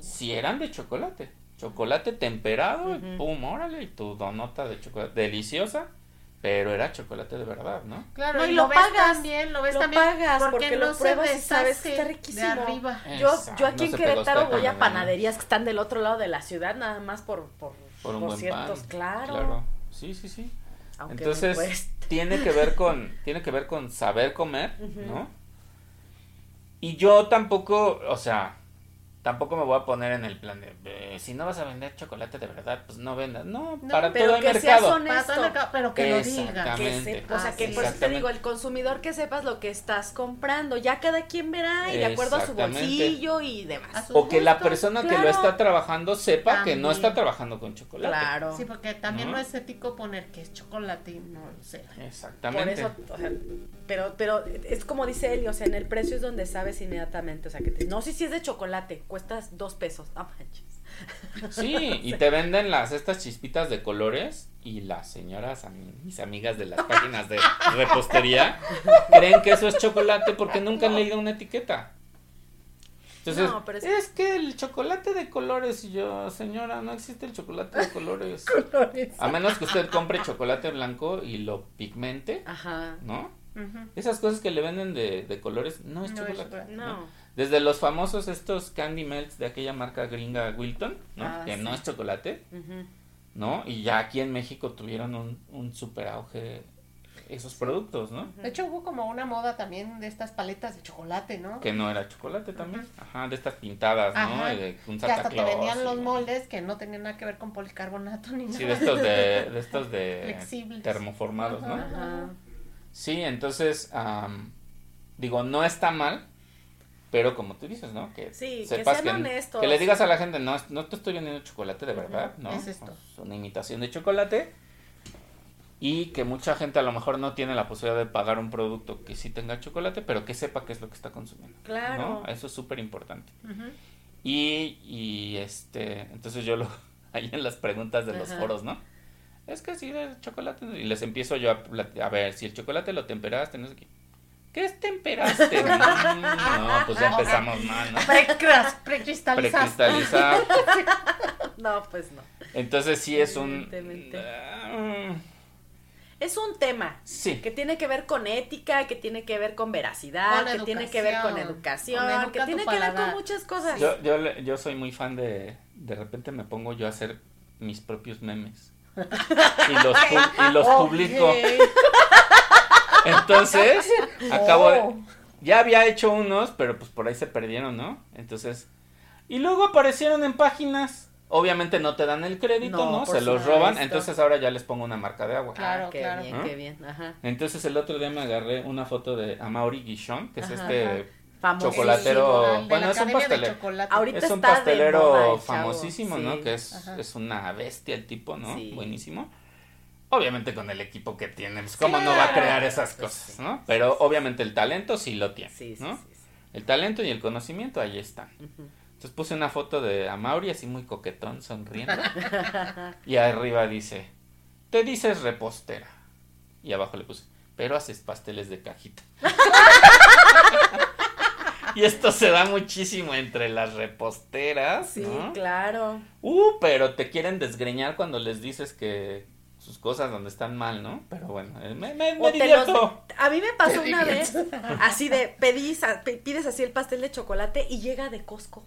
si eran de chocolate. Chocolate temperado, y Ujú. pum, órale, y tu donota de chocolate. Deliciosa, pero era chocolate de verdad, ¿no? Claro, No, y y lo, lo ves pagas, también, lo ves lo también. pagas, porque lo no pruebas y sabes que está riquísimo. De arriba. Yo, Exacto, yo aquí no en Querétaro voy a panadería. panaderías que están del otro lado de la ciudad, nada más por, por, Por un por buen ciertos, pan. claro. Sí, sí, sí. Aunque Entonces, tiene que ver con tiene que ver con saber comer. ¿no? Y yo tampoco, o sea, tampoco me voy a poner en el plan de eh, si no vas a vender chocolate de verdad, pues no vendas. No, No, para pero todo hay que seas mercado. honesto. El pero que lo diga. Exactamente. que se- o sea, que por eso te digo, el consumidor que sepas lo que estás comprando, ya cada quien verá y de acuerdo a su bolsillo y demás. O que la persona que claro. lo está trabajando sepa que no También. está trabajando con chocolate. Claro. Sí, porque también ¿No? no, es ético poner que es chocolate y no lo sé. Exactamente. Por eso, o sea, pero, pero es como dice Eli, o sea, en el precio es donde sabes inmediatamente, o sea, que te, no sé si es de chocolate, cuestas dos pesos, no manches. Sí, y te venden las estas chispitas de colores y las señoras, mis amigas de las páginas de repostería, creen que eso es chocolate porque nunca han leído una etiqueta. Entonces, No, pero es- es... que el chocolate de colores, y yo, señora, no existe el chocolate de colores. A menos que usted compre chocolate blanco y lo pigmente, Ajá. ¿no? Esas cosas que le venden de, de colores no es No es chocolate. chocolate. No. Desde los famosos estos candy melts de aquella marca gringa Wilton, ¿no? Ah, que sí. no es chocolate. ¿no? Y ya aquí en México tuvieron un, un super auge esos productos, ¿no? De hecho, hubo como una moda también de estas paletas de chocolate, ¿no? Que no era chocolate también. Ajá, de estas pintadas, ¿no? Ajá. Y de un Que hasta Santa te Claus vendían los moldes que no tenían nada que ver con policarbonato ni nada. Sí, de estos de, de estos de Flexibles. termoformados, ¿no? Ajá. Sí, entonces, am, digo, no está mal, pero como tú dices, ¿no? Que Sí, que sepas sean honestos. que le digas a la gente, no, no te estoy vendiendo chocolate de verdad, ¿no? es esto. Es una imitación de chocolate. Y que mucha gente a lo mejor no tiene la posibilidad de pagar un producto que sí tenga chocolate, pero que sepa qué es lo que está consumiendo. Claro. ¿no? Eso es súper importante. Y, y este, entonces yo lo, ahí en las preguntas de los foros, ¿no? Es que sí, el chocolate, y les empiezo yo a, a ver, si el chocolate lo temperaste, no sé qué. ¿Qué es temperaste? Mm, no, pues ya empezamos mal, ¿no? Precras-. Precristalizar. No, pues no. Entonces sí es un... Evidentemente. Ah, Es un tema sí. que tiene que ver con ética, que tiene que ver con veracidad, Con que tiene que ver con educación. Con que tiene que ver con muchas cosas. Yo, yo, le- yo soy muy fan de... De repente me pongo yo a hacer mis propios memes. Y los, y los publico. Entonces, acabo de... Oh. Ya había hecho unos, pero pues por ahí se perdieron, ¿no? Entonces... Y luego aparecieron en páginas. Obviamente no te dan el crédito, No, Se los supuesto. roban. Entonces ahora ya les pongo una marca de agua. Claro, Ah, qué claro. bien, ¿Ah? qué bien. Ajá. Entonces el otro día me agarré una foto de Amaury Guichon, que es Ajá, este ajá. Chocolatero. De bueno, es un pastelero. Ahorita Es un está de pastelero famosísimo, sí. ¿no? Que es, es una bestia el tipo, ¿no? Sí. Buenísimo. Obviamente con el equipo que tiene, pues cómo no va a crear esas Pues cosas. ¿no? Pero obviamente el talento sí lo tiene, Sí, sí, ¿no? El talento y el conocimiento ahí están. Entonces puse una foto de Amaury así muy coquetón, sonriendo. y arriba dice, te dices repostera. Y abajo le puse, pero haces pasteles de cajita. y esto se da muchísimo entre las reposteras, Sí, ¿no? claro. Uh, pero te quieren desgreñar cuando les dices que sus cosas donde están mal, ¿no? Pero bueno, eh, me, me, me O te los- divierto. A mí me pasó una vez, así de, pedís, pides así el pastel de chocolate y llega de Costco.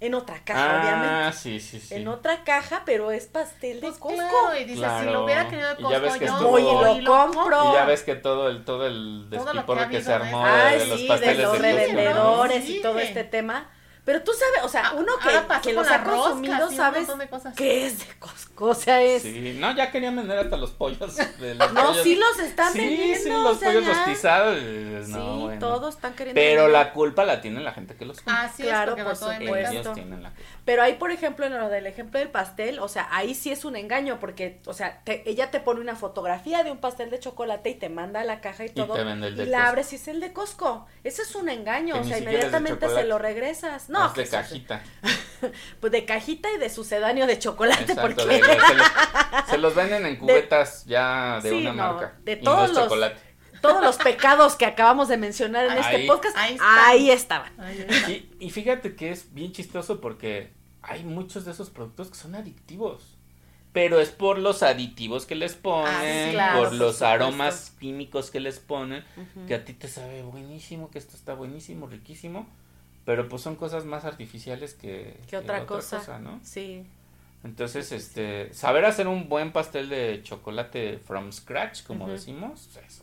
En otra caja, Ah, obviamente. sí, sí, sí. En otra caja, pero es pastel de Pues Costco. claro, y dices, si Claro. lo hubiera querido de Costco, que yo estuvo- Voy y lo compro. Y ya ves que todo el, todo el que despiporre ha que, se de armó eso. de, Ay, de los sí, de pasteles los de ¿no? revendedores Sí. y todo este tema. Pero tú sabes, o sea, Ah, uno que, pasó que los ha consumido sabes que es de Costco. O sea, es. Sí, no, ya querían vender hasta los pollos. De los No, pollos. sí los están Sí, vendiendo. sí, o los sea, pollos ya. rostizados. dices, Sí, no, bueno. todos están queriendo. Pero vender. la culpa la tiene la gente que los compra. Así Claro, es, porque por no supuesto. Ellos tienen la culpa. Pero ahí, por ejemplo, en lo del ejemplo del pastel, o sea, ahí sí es un engaño, porque, o sea, te- ella te pone una fotografía de un pastel de chocolate y te manda la caja y todo. te vende el de y la Costco. abres y es el de Costco. Ese es un engaño, Que o sea, inmediatamente se lo regresas. No, es de cajita. Pues de cajita y de sucedáneo de chocolate, Exacto, porque. de- de- se, los, se los venden en cubetas ya de Sí, una no, marca. de y no todos es los- chocolate. Todos los pecados que acabamos de mencionar en este podcast, ahí estaban. Y, y fíjate que es bien chistoso porque hay muchos de esos productos que son adictivos. Pero es por los aditivos que les ponen, Ah, claro, por los supuesto. aromas químicos que les ponen, que a ti te sabe buenísimo, que esto está buenísimo, riquísimo. Pero pues son cosas más artificiales que, ¿Qué otra cosa? ¿no? Sí. Entonces, este, saber hacer un buen pastel de chocolate from scratch, como decimos, es.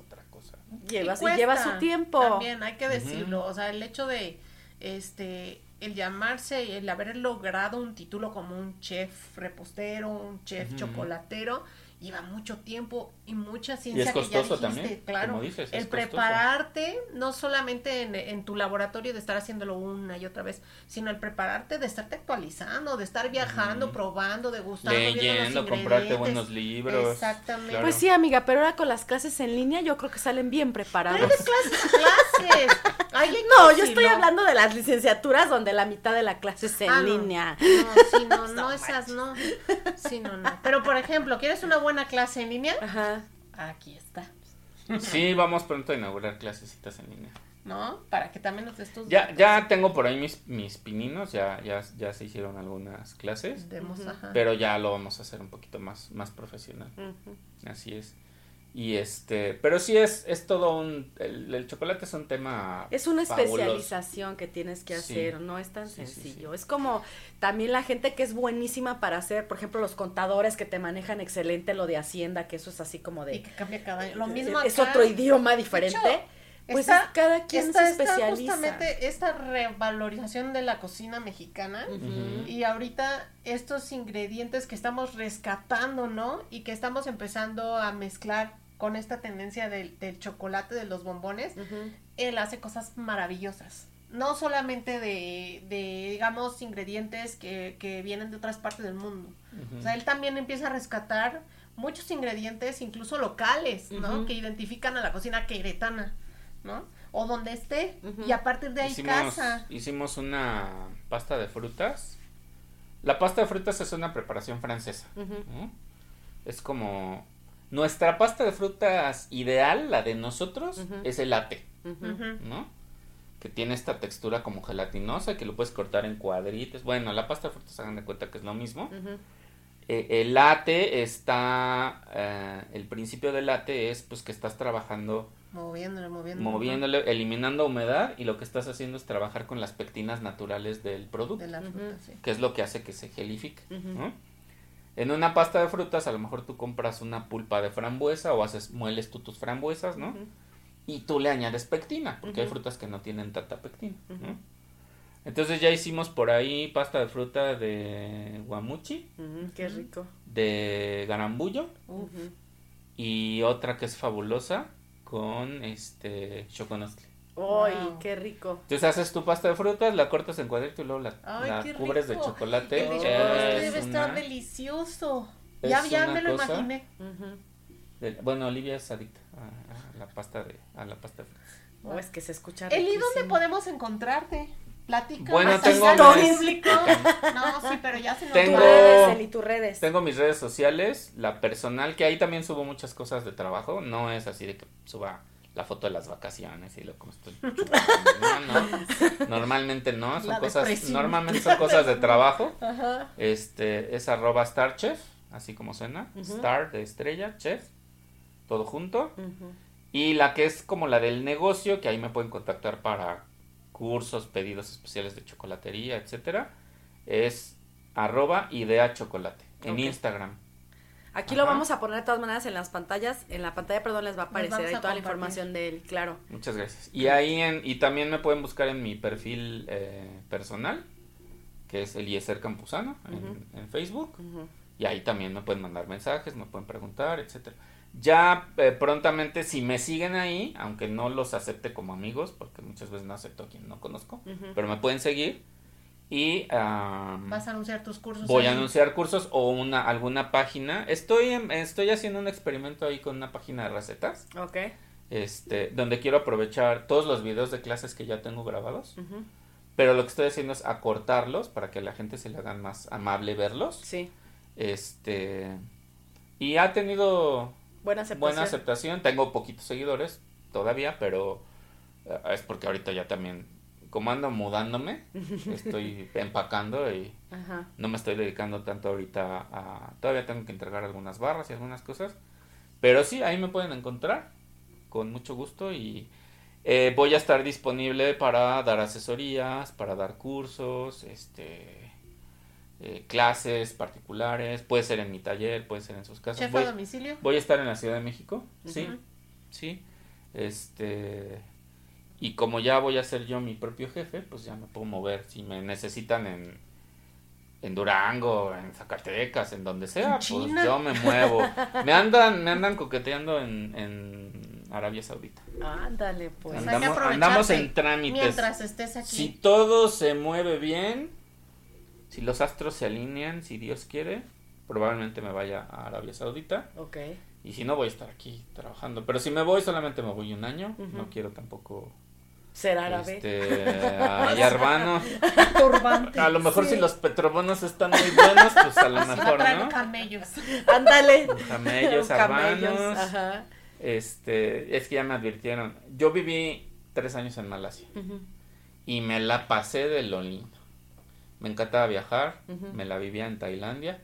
Lleva, Y lleva su tiempo. También hay que decirlo, o sea, el hecho de este el llamarse, el haber logrado un título como un chef repostero, un chef chocolatero, lleva mucho tiempo y mucha Y ciencia es que ya costoso dijiste, también, claro. como dices, es el costoso. prepararte, no solamente en, en tu laboratorio de estar haciéndolo una y otra vez, sino el prepararte de estarte actualizando, de estar viajando, Ujú. probando, degustando, viendo los Leyendo, comprarte buenos libros. Exactamente. claro. Pues sí, amiga, pero ahora con las clases en línea yo creo que salen bien preparados. Pero de clases, a clases. Ay, No, yo estoy hablando de las licenciaturas donde la mitad de la clase es en Ah, no. línea. No, sí, no, no, esas no. Sí, no, no. Pero, por ejemplo, ¿quieres una buena clase en línea? Ajá. Aquí está. Sí, vamos pronto a inaugurar clasecitas en línea. ¿No? Para que también nos des tus Ya, ya tengo por ahí mis, mis pininos, ya, ya, ya se hicieron algunas clases, demos, ajá. pero ya lo vamos a hacer un poquito más, más profesional. Así es. Y este, pero sí es, es todo un, el, el chocolate es un tema Es una fabuloso. especialización que tienes que Sí. hacer, no es tan Sí, sencillo. sí. Es como también la gente que es buenísima para hacer, por ejemplo, los contadores que te manejan excelente lo de Hacienda, que eso es así como Y de... que cambia cada año. Lo mismo es acá. otro idioma diferente. Pues es- cada quien Está, se justamente esta revalorización de la cocina mexicana. Y ahorita estos ingredientes que estamos rescatando, ¿no? Y que estamos empezando a mezclar con esta tendencia del, del chocolate, de los bombones, él hace cosas maravillosas. no solamente de, de digamos, ingredientes que, que vienen de otras partes del mundo. O sea, él también empieza a rescatar muchos ingredientes, incluso locales, ¿no? Que identifican a la cocina queretana, ¿no? O donde esté. Y a partir de ahí hicimos, casa. hicimos una pasta de frutas. La pasta de frutas es una preparación francesa. ¿no? Es como nuestra pasta de frutas ideal, la de nosotros, es el latte, Ujú. Ujú. ¿no? Que tiene esta textura como gelatinosa que lo puedes cortar en cuadritos. Bueno, la pasta de frutas hagan de cuenta que es lo mismo. Eh, el latte está, eh, el principio del latte es pues que estás trabajando, Moviéndole, moviéndole. moviéndole, eliminando humedad y lo que estás haciendo es trabajar con las pectinas naturales del producto, De la fruta, sí. que es lo que hace que se gelifique. En una pasta de frutas a lo mejor tú compras una pulpa de frambuesa o haces, mueles tú tus frambuesas, ¿no? Y tú le añades pectina, porque hay frutas que no tienen tanta pectina. Entonces ya hicimos por ahí pasta de fruta de guamuchi, Qué rico. de garambullo, y otra que es fabulosa con este choconostle. ¡Ay, Wow. qué rico! Entonces haces tu pasta de frutas, la cortas en cuadrito y luego la, Ay, la qué cubres de chocolate. El chocolate debe una- estar delicioso. es Ya, ya me lo cosa- imaginé. De- bueno, Olivia es adicta a, a la pasta de a la pasta de frutas. Oh, es que se escucha Eli, ¿dónde podemos encontrarte? Platica. Bueno, más tengo mis-. No, sí, pero ya se nos Tengo- redes, Eli, tus redes. Tengo mis redes sociales, la personal, que ahí también subo muchas cosas de trabajo. No es así de que suba la foto de las vacaciones y lo como estoy chupando. No, no. Normalmente no, son La cosas, depresión. normalmente son cosas de trabajo. Ajá. Este es arroba starchef, así como suena. Star de estrella, chef, todo junto. Ujú. Y la que es como la del negocio, que ahí me pueden contactar para cursos, pedidos especiales de chocolatería, etcétera, es arroba idea chocolate en. Instagram. Aquí lo vamos a poner de todas maneras en las pantallas. En la pantalla, perdón, les va a aparecer ahí a toda la información de él, claro. Muchas gracias. Y ahí en, y también me pueden buscar en mi perfil eh, personal, que es Eliezer Campuzano, en, Facebook. Y ahí también me pueden mandar mensajes, me pueden preguntar, etcétera. Ya eh, prontamente, si me siguen ahí, aunque no los acepte como amigos, porque muchas veces no acepto a quien no conozco, pero me pueden seguir y Vas a anunciar tus cursos. voy a anunciar cursos o una alguna página. Estoy estoy haciendo un experimento ahí con una página de recetas, Ok. este, donde quiero aprovechar todos los videos de clases que ya tengo grabados, pero lo que estoy haciendo es acortarlos para que a la gente se le hagan más amable verlos. Sí. Este y ha tenido Buena aceptación. buena aceptación. Tengo poquitos seguidores todavía, pero eh, es porque ahorita ya también, como ando mudándome, estoy empacando y Ajá. no me estoy dedicando tanto ahorita a... Todavía tengo que entregar algunas barras y algunas cosas. Pero sí, ahí me pueden encontrar con mucho gusto y eh, voy a estar disponible para dar asesorías, para dar cursos, este... eh, clases particulares, puede ser en mi taller, puede ser en sus casas. Chef Voy- a domicilio. Voy a estar en la Ciudad de México, sí, sí. Este y como ya voy a ser yo mi propio jefe, pues ya me puedo mover. Si me necesitan en, en Durango, en Zacatecas, en donde sea, En pues yo me muevo. Me andan, me andan coqueteando en, en Arabia Saudita. Ándale, pues. Andamos, andamos en trámites. Mientras estés aquí. Si todo se mueve bien, si los astros se alinean, si Dios quiere, probablemente me vaya a Arabia Saudita. Ok. Y si no, voy a estar aquí trabajando. Pero si me voy, solamente me voy un año. No quiero tampoco. Ser árabe. Este, a Yarbano. Turbante. A lo mejor Sí. si los petrobonos están muy buenos, pues a lo mejor, ¿no? camellos. Ándale. Camellos, arbanos. Ajá. Este, es que ya me advirtieron. Yo viví tres años en Malasia Ujú. y me la pasé de lo lindo. Me encantaba viajar, me la vivía en Tailandia,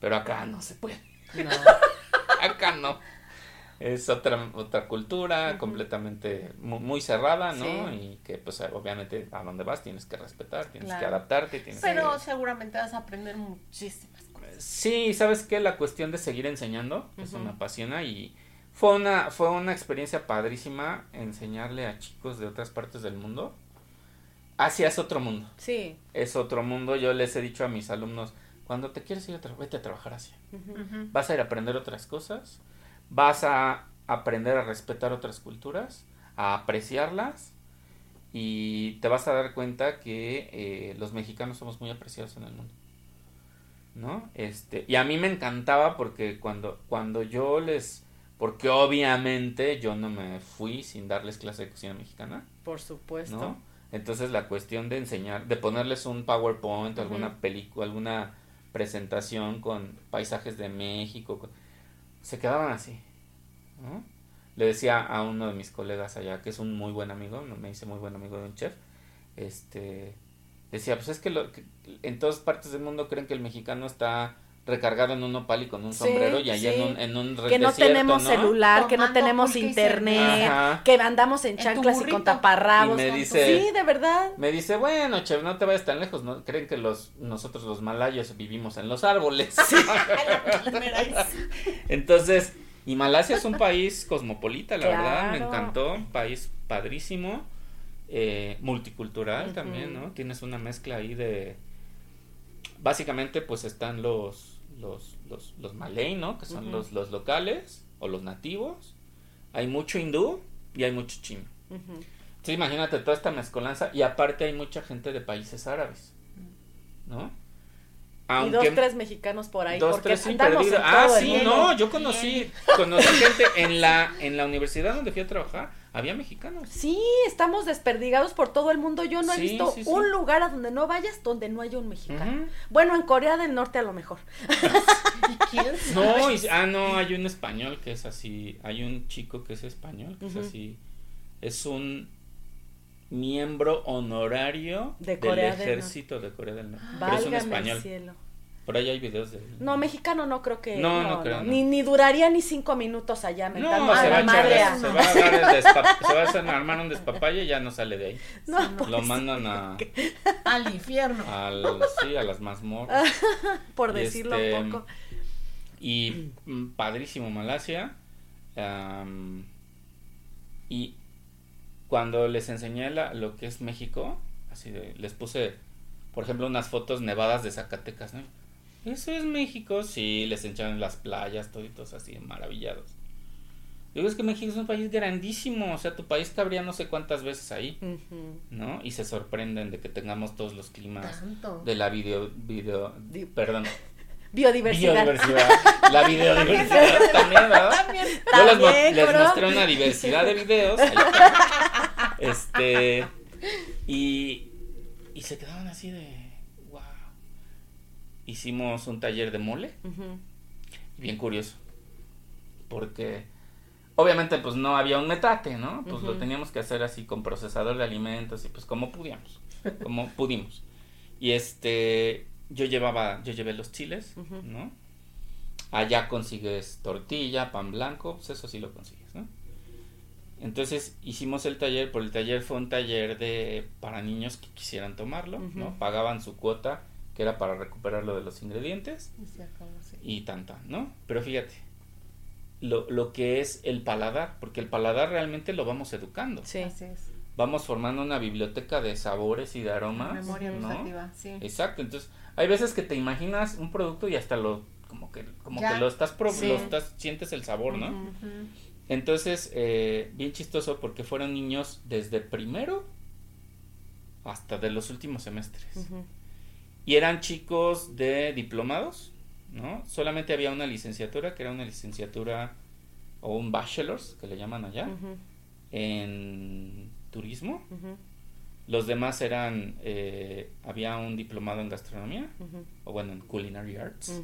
pero acá no se puede. No. acá no. Es otra otra cultura completamente mu- muy, cerrada, ¿no? Sí. Y que pues obviamente a donde vas tienes que respetar, tienes que adaptarte, tienes Pero que... seguramente vas a aprender muchísimas cosas. Sí, ¿sabes qué? La cuestión de seguir enseñando, eso Ujú. me apasiona y fue una fue una experiencia padrísima enseñarle a chicos de otras partes del mundo. Asia es otro mundo, Sí. es otro mundo. Yo les he dicho a mis alumnos, cuando te quieres ir a tra- vete a trabajar Asia. Vas a ir a aprender otras cosas, vas a aprender a respetar otras culturas, a apreciarlas y te vas a dar cuenta que eh, los mexicanos somos muy apreciados en el mundo. ¿No? Este, y a mí me encantaba porque cuando, cuando yo les, porque obviamente yo no me fui sin darles clase de cocina mexicana. Por supuesto. ¿no? Entonces la cuestión de enseñar, de ponerles un PowerPoint, alguna película, alguna presentación con paisajes de México, se quedaban así. ¿no? Le decía a uno de mis colegas allá, que es un muy buen amigo, me dice muy buen amigo de un chef, este, decía, pues es que, lo, en todas partes del mundo creen que el mexicano está recargado en un opal y con un sombrero y allá en un, en un que no tenemos celular, que no tenemos internet, que andamos en chanclas y con taparrabos. me dice, sí, de verdad. Me dice, bueno, chef, no te vayas tan lejos, ¿no? Creen que los nosotros los malayos vivimos en los árboles. Entonces, y Malasia es un país cosmopolita, la verdad, me encantó, un país padrísimo, eh, multicultural también, ¿no? Tienes una mezcla ahí de básicamente pues están los los, los, los malay, ¿no? Que son los, los locales o los nativos. Hay mucho hindú y hay mucho chino. Entonces imagínate toda esta mezcolanza y aparte hay mucha gente de países árabes, ¿no? y dos, tres mexicanos por ahí. Dos, tres Ah, sí, no, yo conocí, conocí gente en la, en la universidad donde fui a trabajar había mexicanos. Sí, estamos desperdigados por todo el mundo. Yo no he visto un lugar a donde no vayas donde no haya un mexicano. Bueno, en Corea del Norte a lo mejor. quién No, ah, no, hay un español que es así. Hay un chico que es español, que es así. Es un miembro honorario del ejército de Corea del Norte. Pero es un español. Cielo. Por ahí hay videos de No, mexicano no creo que. No, no, creo. Ni, ni duraría ni cinco minutos allá mentando no, se va a madre. se, va a dar se va a armar un despapalle y ya no sale de ahí. No, Lo mandan a. Al infierno. Al, sí, a las mazmorras. Por decirlo este, poco. Y mm, padrísimo Malasia. y cuando les enseñé la, lo que es México, así de, les puse, por ejemplo, unas fotos nevadas de Zacatecas, ¿no? Eso es México, sí, les echaron las playas, toditos así, maravillados. Digo, es que México es un país grandísimo, o sea, tu país cabría no sé cuántas veces ahí, ¿no? Y se sorprenden de que tengamos todos los climas de la video, video, perdón. Biodiversidad. biodiversidad. La biodiversidad también, ¿verdad? También, Yo les, les mostré una diversidad de videos. este, y, y se quedaban así de hicimos un taller de mole. Bien curioso. Porque obviamente pues no había un metate, ¿no? Pues lo teníamos que hacer así con procesador de alimentos y pues como pudimos. Como pudimos. Y este yo llevaba yo llevé los chiles, ¿no? Allá consigues tortilla, pan blanco, pues eso sí lo consigues, ¿no? Entonces hicimos el taller, por el taller fue un taller de para niños que quisieran tomarlo, ¿no? Pagaban su cuota que era para recuperar lo de los ingredientes. Y, tanta, ¿no? Pero fíjate, lo, lo, que es el paladar, porque el paladar realmente lo vamos educando. Sí, Vamos formando una biblioteca de sabores y de aromas. Memoria ¿no? sí. Exacto, entonces hay veces que te imaginas un producto y hasta lo como que como que lo estás, pro, lo estás sientes el sabor, ¿no? Entonces, eh, bien chistoso porque fueron niños desde primero hasta de los últimos semestres. Y eran chicos de diplomados, ¿no? Solamente había una licenciatura, que era una licenciatura o un bachelor's, que le llaman allá, en turismo. Los demás eran, eh, había un diplomado en gastronomía, o bueno, en culinary arts,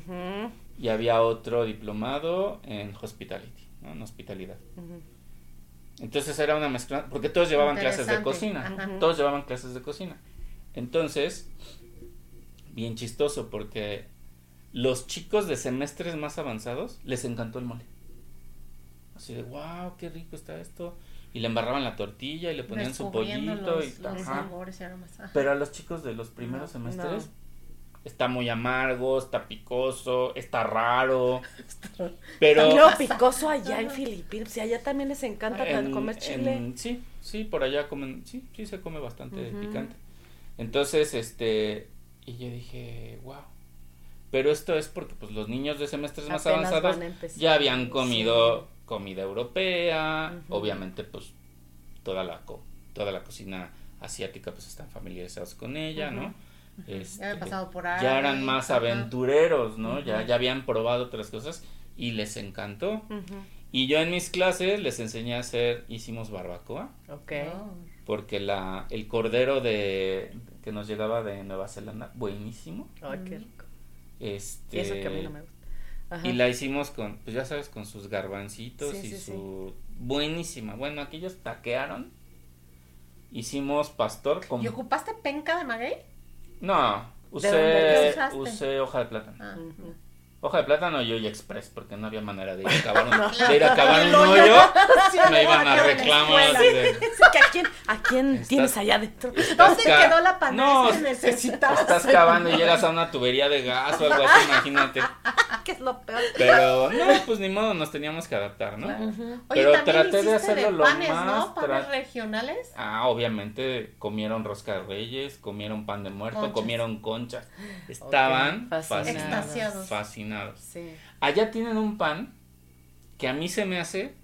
y había otro diplomado en hospitality, ¿no? en hospitalidad. Entonces era una mezcla, porque todos llevaban clases de cocina, todos llevaban clases de cocina. Entonces, bien chistoso porque los chicos de semestres más avanzados les encantó el mole. Así de, wow, qué rico está esto. Y le embarraban la tortilla y le ponían su pollito. y, Pero a los chicos de los primeros semestres está muy amargo, está picoso, está raro. pero no, picoso allá en Filipinas. Y allá también les encanta comer chile. sí, sí, por allá comen, sí, sí se come bastante picante. Entonces, este, y yo dije, wow. Pero esto es porque pues los niños de semestres más avanzados ya habían comido comida europea, obviamente pues toda la toda la cocina asiática pues están familiarizados con ella, ¿no? Este, Ya habían pasado por ahí. ya eran más aventureros, ¿no? Ya, ya habían probado otras cosas y les encantó. Y yo en mis clases les enseñé a hacer, hicimos barbacoa, Ok. Oh. Porque la, el cordero de que nos llegaba de Nueva Zelanda, buenísimo. Ay, qué rico. Este, Y eso que a mí no me gusta. Ajá. y la hicimos con, pues ya sabes, con sus garbancitos Sí, y sí, sí. su... Buenísima. Bueno, aquellos taquearon. Hicimos pastor con... ¿Y ocupaste penca de maguey? No, usé, usé hoja de plátano. Ah. Ujú. Hoja de plátano y hoy express, porque no había manera de ir a acabar un, de ir a acabar un El hoyo. hoyo. Sí, Me iban a reclamar. de- que ¿A quién, a quién Estás- tienes allá adentro? ¿Dónde ca- quedó la panela No, que necesitabas? Estás cavando y llegas a una tubería de gas o algo así, imagínate. ¿Qué es lo peor? Pero no, pues ni modo, nos teníamos que adaptar, ¿no? Oye, Pero también traté de hacerlo lo panes, más ¿no? Panes tra- regionales. Ah, obviamente comieron rosca de reyes, comieron pan de muerto, Conchas. comieron conchas. Estaban fascinados. Extasiados. Fascinados. Sí. Allá tienen un pan que a mí se me hace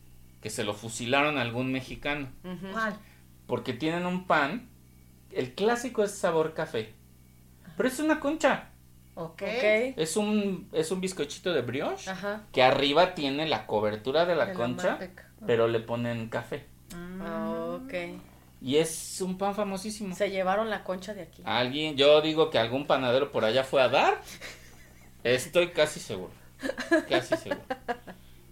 que se lo fusilaron a algún mexicano. ¿Cuál? Porque tienen un pan, el clásico es sabor café. Pero es una concha. Ok. Ok. Es un, es un bizcochito de brioche Ajá. que arriba tiene la cobertura de la De concha, pero le ponen café. Ah, ok. Y es un pan famosísimo. Se llevaron la concha de aquí. Alguien, yo digo que algún panadero por allá fue a dar. Estoy casi seguro. Casi seguro.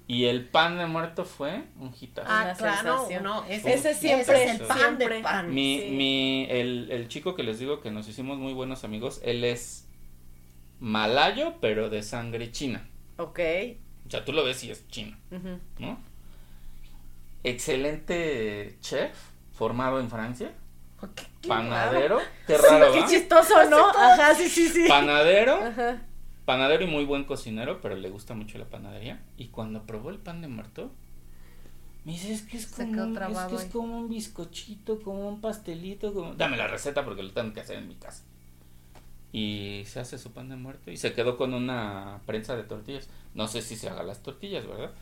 Y el pan de muerto fue un hitazo. Ah, Una claro, no, ese, Ese siempre, es el pan siempre. de pan. Mi, sí. mi, el, el chico que les digo que nos hicimos muy buenos amigos, él es malayo, pero de sangre china. Ok. O sea, tú lo ves y es chino. ¿no? Excelente chef, formado en Francia. Qué Panadero. Qué raro, Qué chistoso, ¿no? Ajá, sí, sí, sí. Panadero. Ajá. Panadero y muy buen cocinero, pero le gusta mucho la panadería. Y cuando probó el pan de muerto, me dice, es que es como, un, es, que es como un bizcochito, como un pastelito. Como... Dame la receta porque lo tengo que hacer en mi casa. Y se hace su pan de muerto y se quedó con una prensa de tortillas. No sé si se haga las tortillas, ¿verdad?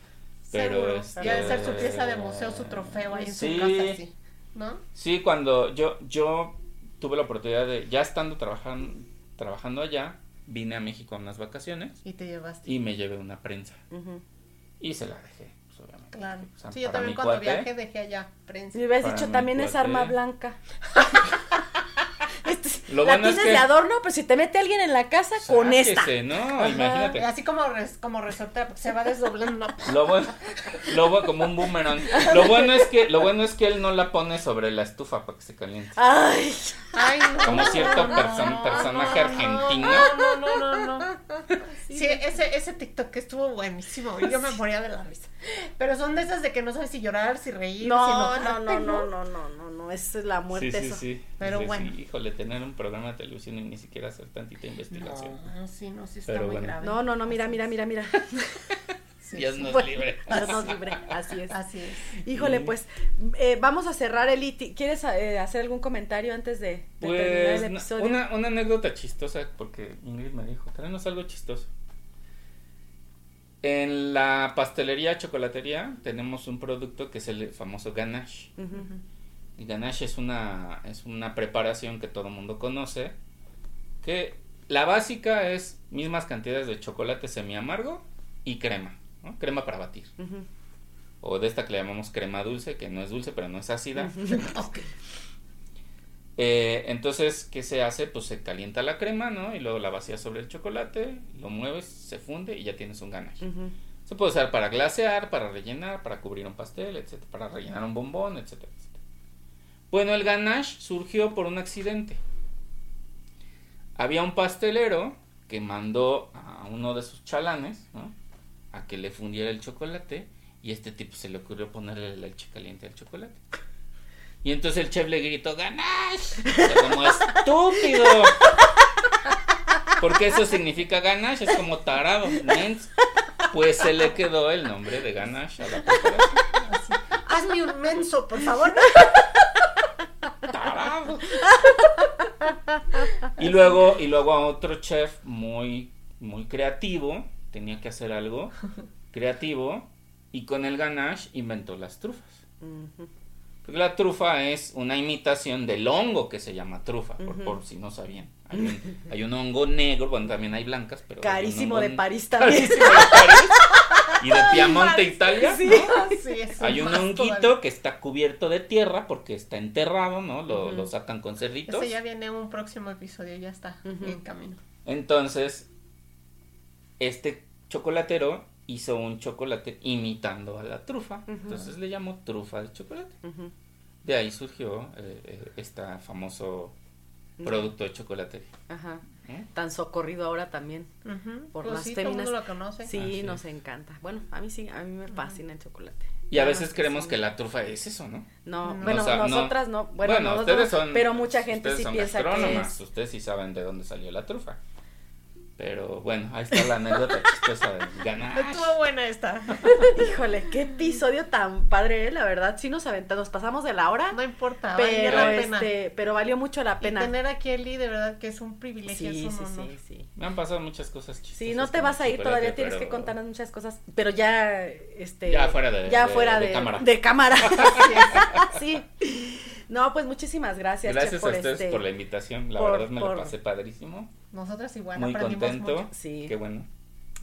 Pero este- Ya debe ser su pieza de museo, su trofeo ahí en Sí. su casa, sí. ¿No? Sí, cuando yo, yo tuve la oportunidad de, ya estando trabajando, trabajando allá, vine a México a unas vacaciones Y te llevaste. y me llevé una prensa. Ujú. Y se la dejé, pues, obviamente. Claro. O sea, Sí, yo también cuando cuate, viajé dejé allá prensa. Me hubieras dicho, también es cuate. arma blanca. Lo la bueno es tienes que- de adorno, pero si te mete alguien en la casa, con esta. Sáquese, No, imagínate. Así como, res- como porque se va desdoblando. ¿no? Lo bueno, lo bueno, como un boomerang. Lo bueno es que, lo bueno es que él no la pone sobre la estufa para que se caliente. Ay, Ay, no. Como cierto no, person- no, personaje no, argentino. No, no, no, no, no. Sí, ese, ese TikTok estuvo buenísimo yo me moría de la risa. Pero son de esas de que no sabes si llorar, si reír, no, si no, enojarte, no, no, no, no, no, no, es la muerte sí, sí, eso. sí. Pero Sí, sí, bueno. Híjole, tener un programa de televisión y ni siquiera hacer tantita investigación. No, sí, no, sí está Pero muy bueno. grave. No, no, no, mira, mira, mira, mira. Sí, Dios nos Bueno, libre. Dios nos libre, así es. Así es. Híjole, Sí. pues eh, vamos a cerrar el ITI. ¿Quieres eh, hacer algún comentario antes de, de terminar Pues el episodio? una, una anécdota chistosa, porque Ingrid me dijo, tráenos algo chistoso. En la pastelería, chocolatería, tenemos un producto que es el famoso ganache. Ujú. El ganache es una, es una preparación que todo el mundo conoce, que la básica es mismas cantidades de chocolate semi amargo y crema, ¿no? crema para batir. O de esta que le llamamos crema dulce, que no es dulce, pero no es ácida. Eh, entonces, ¿qué se hace? Pues se calienta la crema, ¿no? Y luego la vacías sobre el chocolate, lo mueves, se funde y ya tienes un ganache. Se puede usar para glasear, para rellenar, para cubrir un pastel, etcétera, para rellenar un bombón, etcétera, etcétera. Bueno, el ganache surgió por un accidente. Había un pastelero que mandó a uno de sus chalanes, ¿no? A que le fundiera el chocolate y este tipo se le ocurrió ponerle la leche caliente al chocolate. Y entonces el chef le gritó, ¡Ganache! Estúpido. Porque eso significa ganache, es como tarado, menso. Pues se le quedó el nombre de ganache a la. Hazme un menso, por favor. Y luego, y luego a otro chef muy, muy creativo, tenía que hacer algo creativo, y con el ganache inventó las trufas. Porque la trufa es una imitación del hongo que se llama trufa, por, por si no sabían. Hay un, hay un hongo negro, bueno, también hay blancas, pero... Carísimo hongo de París también. Carísimo de París. Y de Piamonte, Italia. Sí. ¿no? Sí, eso Hay un honguito todavía. que está cubierto de tierra porque está enterrado, ¿no? Lo, lo sacan con cerditos. Ese ya viene un próximo episodio, ya está en camino. Entonces, este chocolatero hizo un chocolate imitando a la trufa. Entonces le llamó trufa de chocolate. De ahí surgió eh, este famoso producto de chocolatería. Ajá. ¿Eh? Tan socorrido ahora también. Por Pues las sí, todo el féminas. mundo lo conoce. Sí, nos encanta. Bueno, a mí sí, a mí me fascina el chocolate. Y a veces creemos sí. que la trufa es eso, ¿no? No, No. bueno, O sea, no- nosotras no. Bueno, nosotros ustedes son. pero mucha gente sí piensa que es. Ustedes sí saben de dónde salió la trufa. Pero bueno, ahí está la anécdota chistosa de ganar. Estuvo buena esta. Híjole, qué episodio tan padre, ¿eh? la verdad. Sí nos aventamos, nos pasamos de la hora, No importa, valió pero pena. este, pero valió mucho la Y pena. tener aquí a Eli, de verdad que es un privilegio, Sí, es sí, un honor. sí, sí. Me han pasado muchas cosas chistosas. Sí, no te vas a ir todavía, tienes que contarnos muchas cosas, pero ya, este, Ya fuera de- ya de- fuera de de, cámara. de cámara. sí. No, pues muchísimas gracias, Gracias Chef, por a ustedes este- por la invitación. La por- verdad me por- la pasé padrísimo. Nosotras igual Muy aprendimos contento. mucho. Sí. Qué bueno.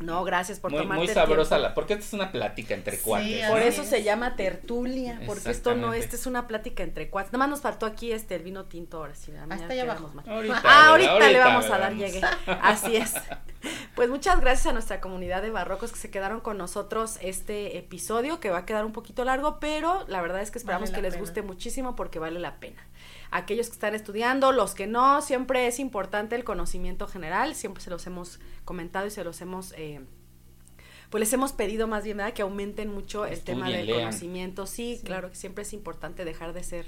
No, gracias por Muy, tomarte muy sabrosa tiempo. la. Porque esta es una plática entre Sí, cuates. Por eso es. se llama tertulia, porque esto no, esta es una plática entre cuates. Nada más nos faltó aquí este el vino tinto ahora sí. ya está allá abajo. mal. Ahorita, Ah, ahorita, ahorita le vamos a dar llegue. Así es. Pues muchas gracias a nuestra comunidad de barrocos que se quedaron con nosotros este episodio, que va a quedar un poquito largo, pero la verdad es que esperamos Vale que les pena. guste muchísimo porque vale la pena. Aquellos que están estudiando, los que no, siempre es importante el conocimiento general, siempre se los hemos comentado y se los hemos... eh, pues les hemos pedido más bien ¿verdad? que aumenten mucho el tema del lean. conocimiento. Sí, Sí. claro que siempre es importante dejar de ser.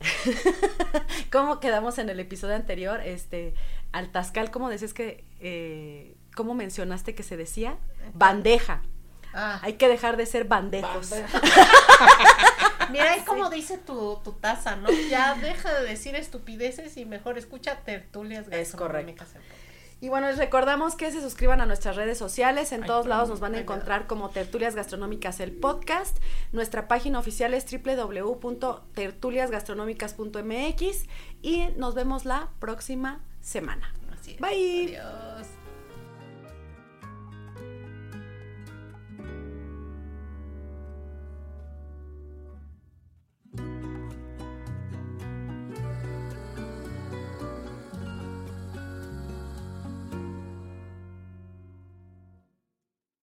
¿Cómo quedamos en el episodio anterior? Este, al Tascal, ¿cómo decías que, eh, cómo mencionaste que se decía? Bandeja. Ah, Hay que dejar de ser bandejos. mira ahí como dice tu, tu taza, ¿no? Ya deja de decir estupideces y mejor escucha tertulias Es podcast. Y bueno, les recordamos que se suscriban a nuestras redes sociales. En Ay, todos lados nos van a encontrar como Tertulias Gastronómicas el podcast. Nuestra página oficial es www.tertuliasgastronómicas.mx y nos vemos la próxima semana. Así es. Bye. Adiós.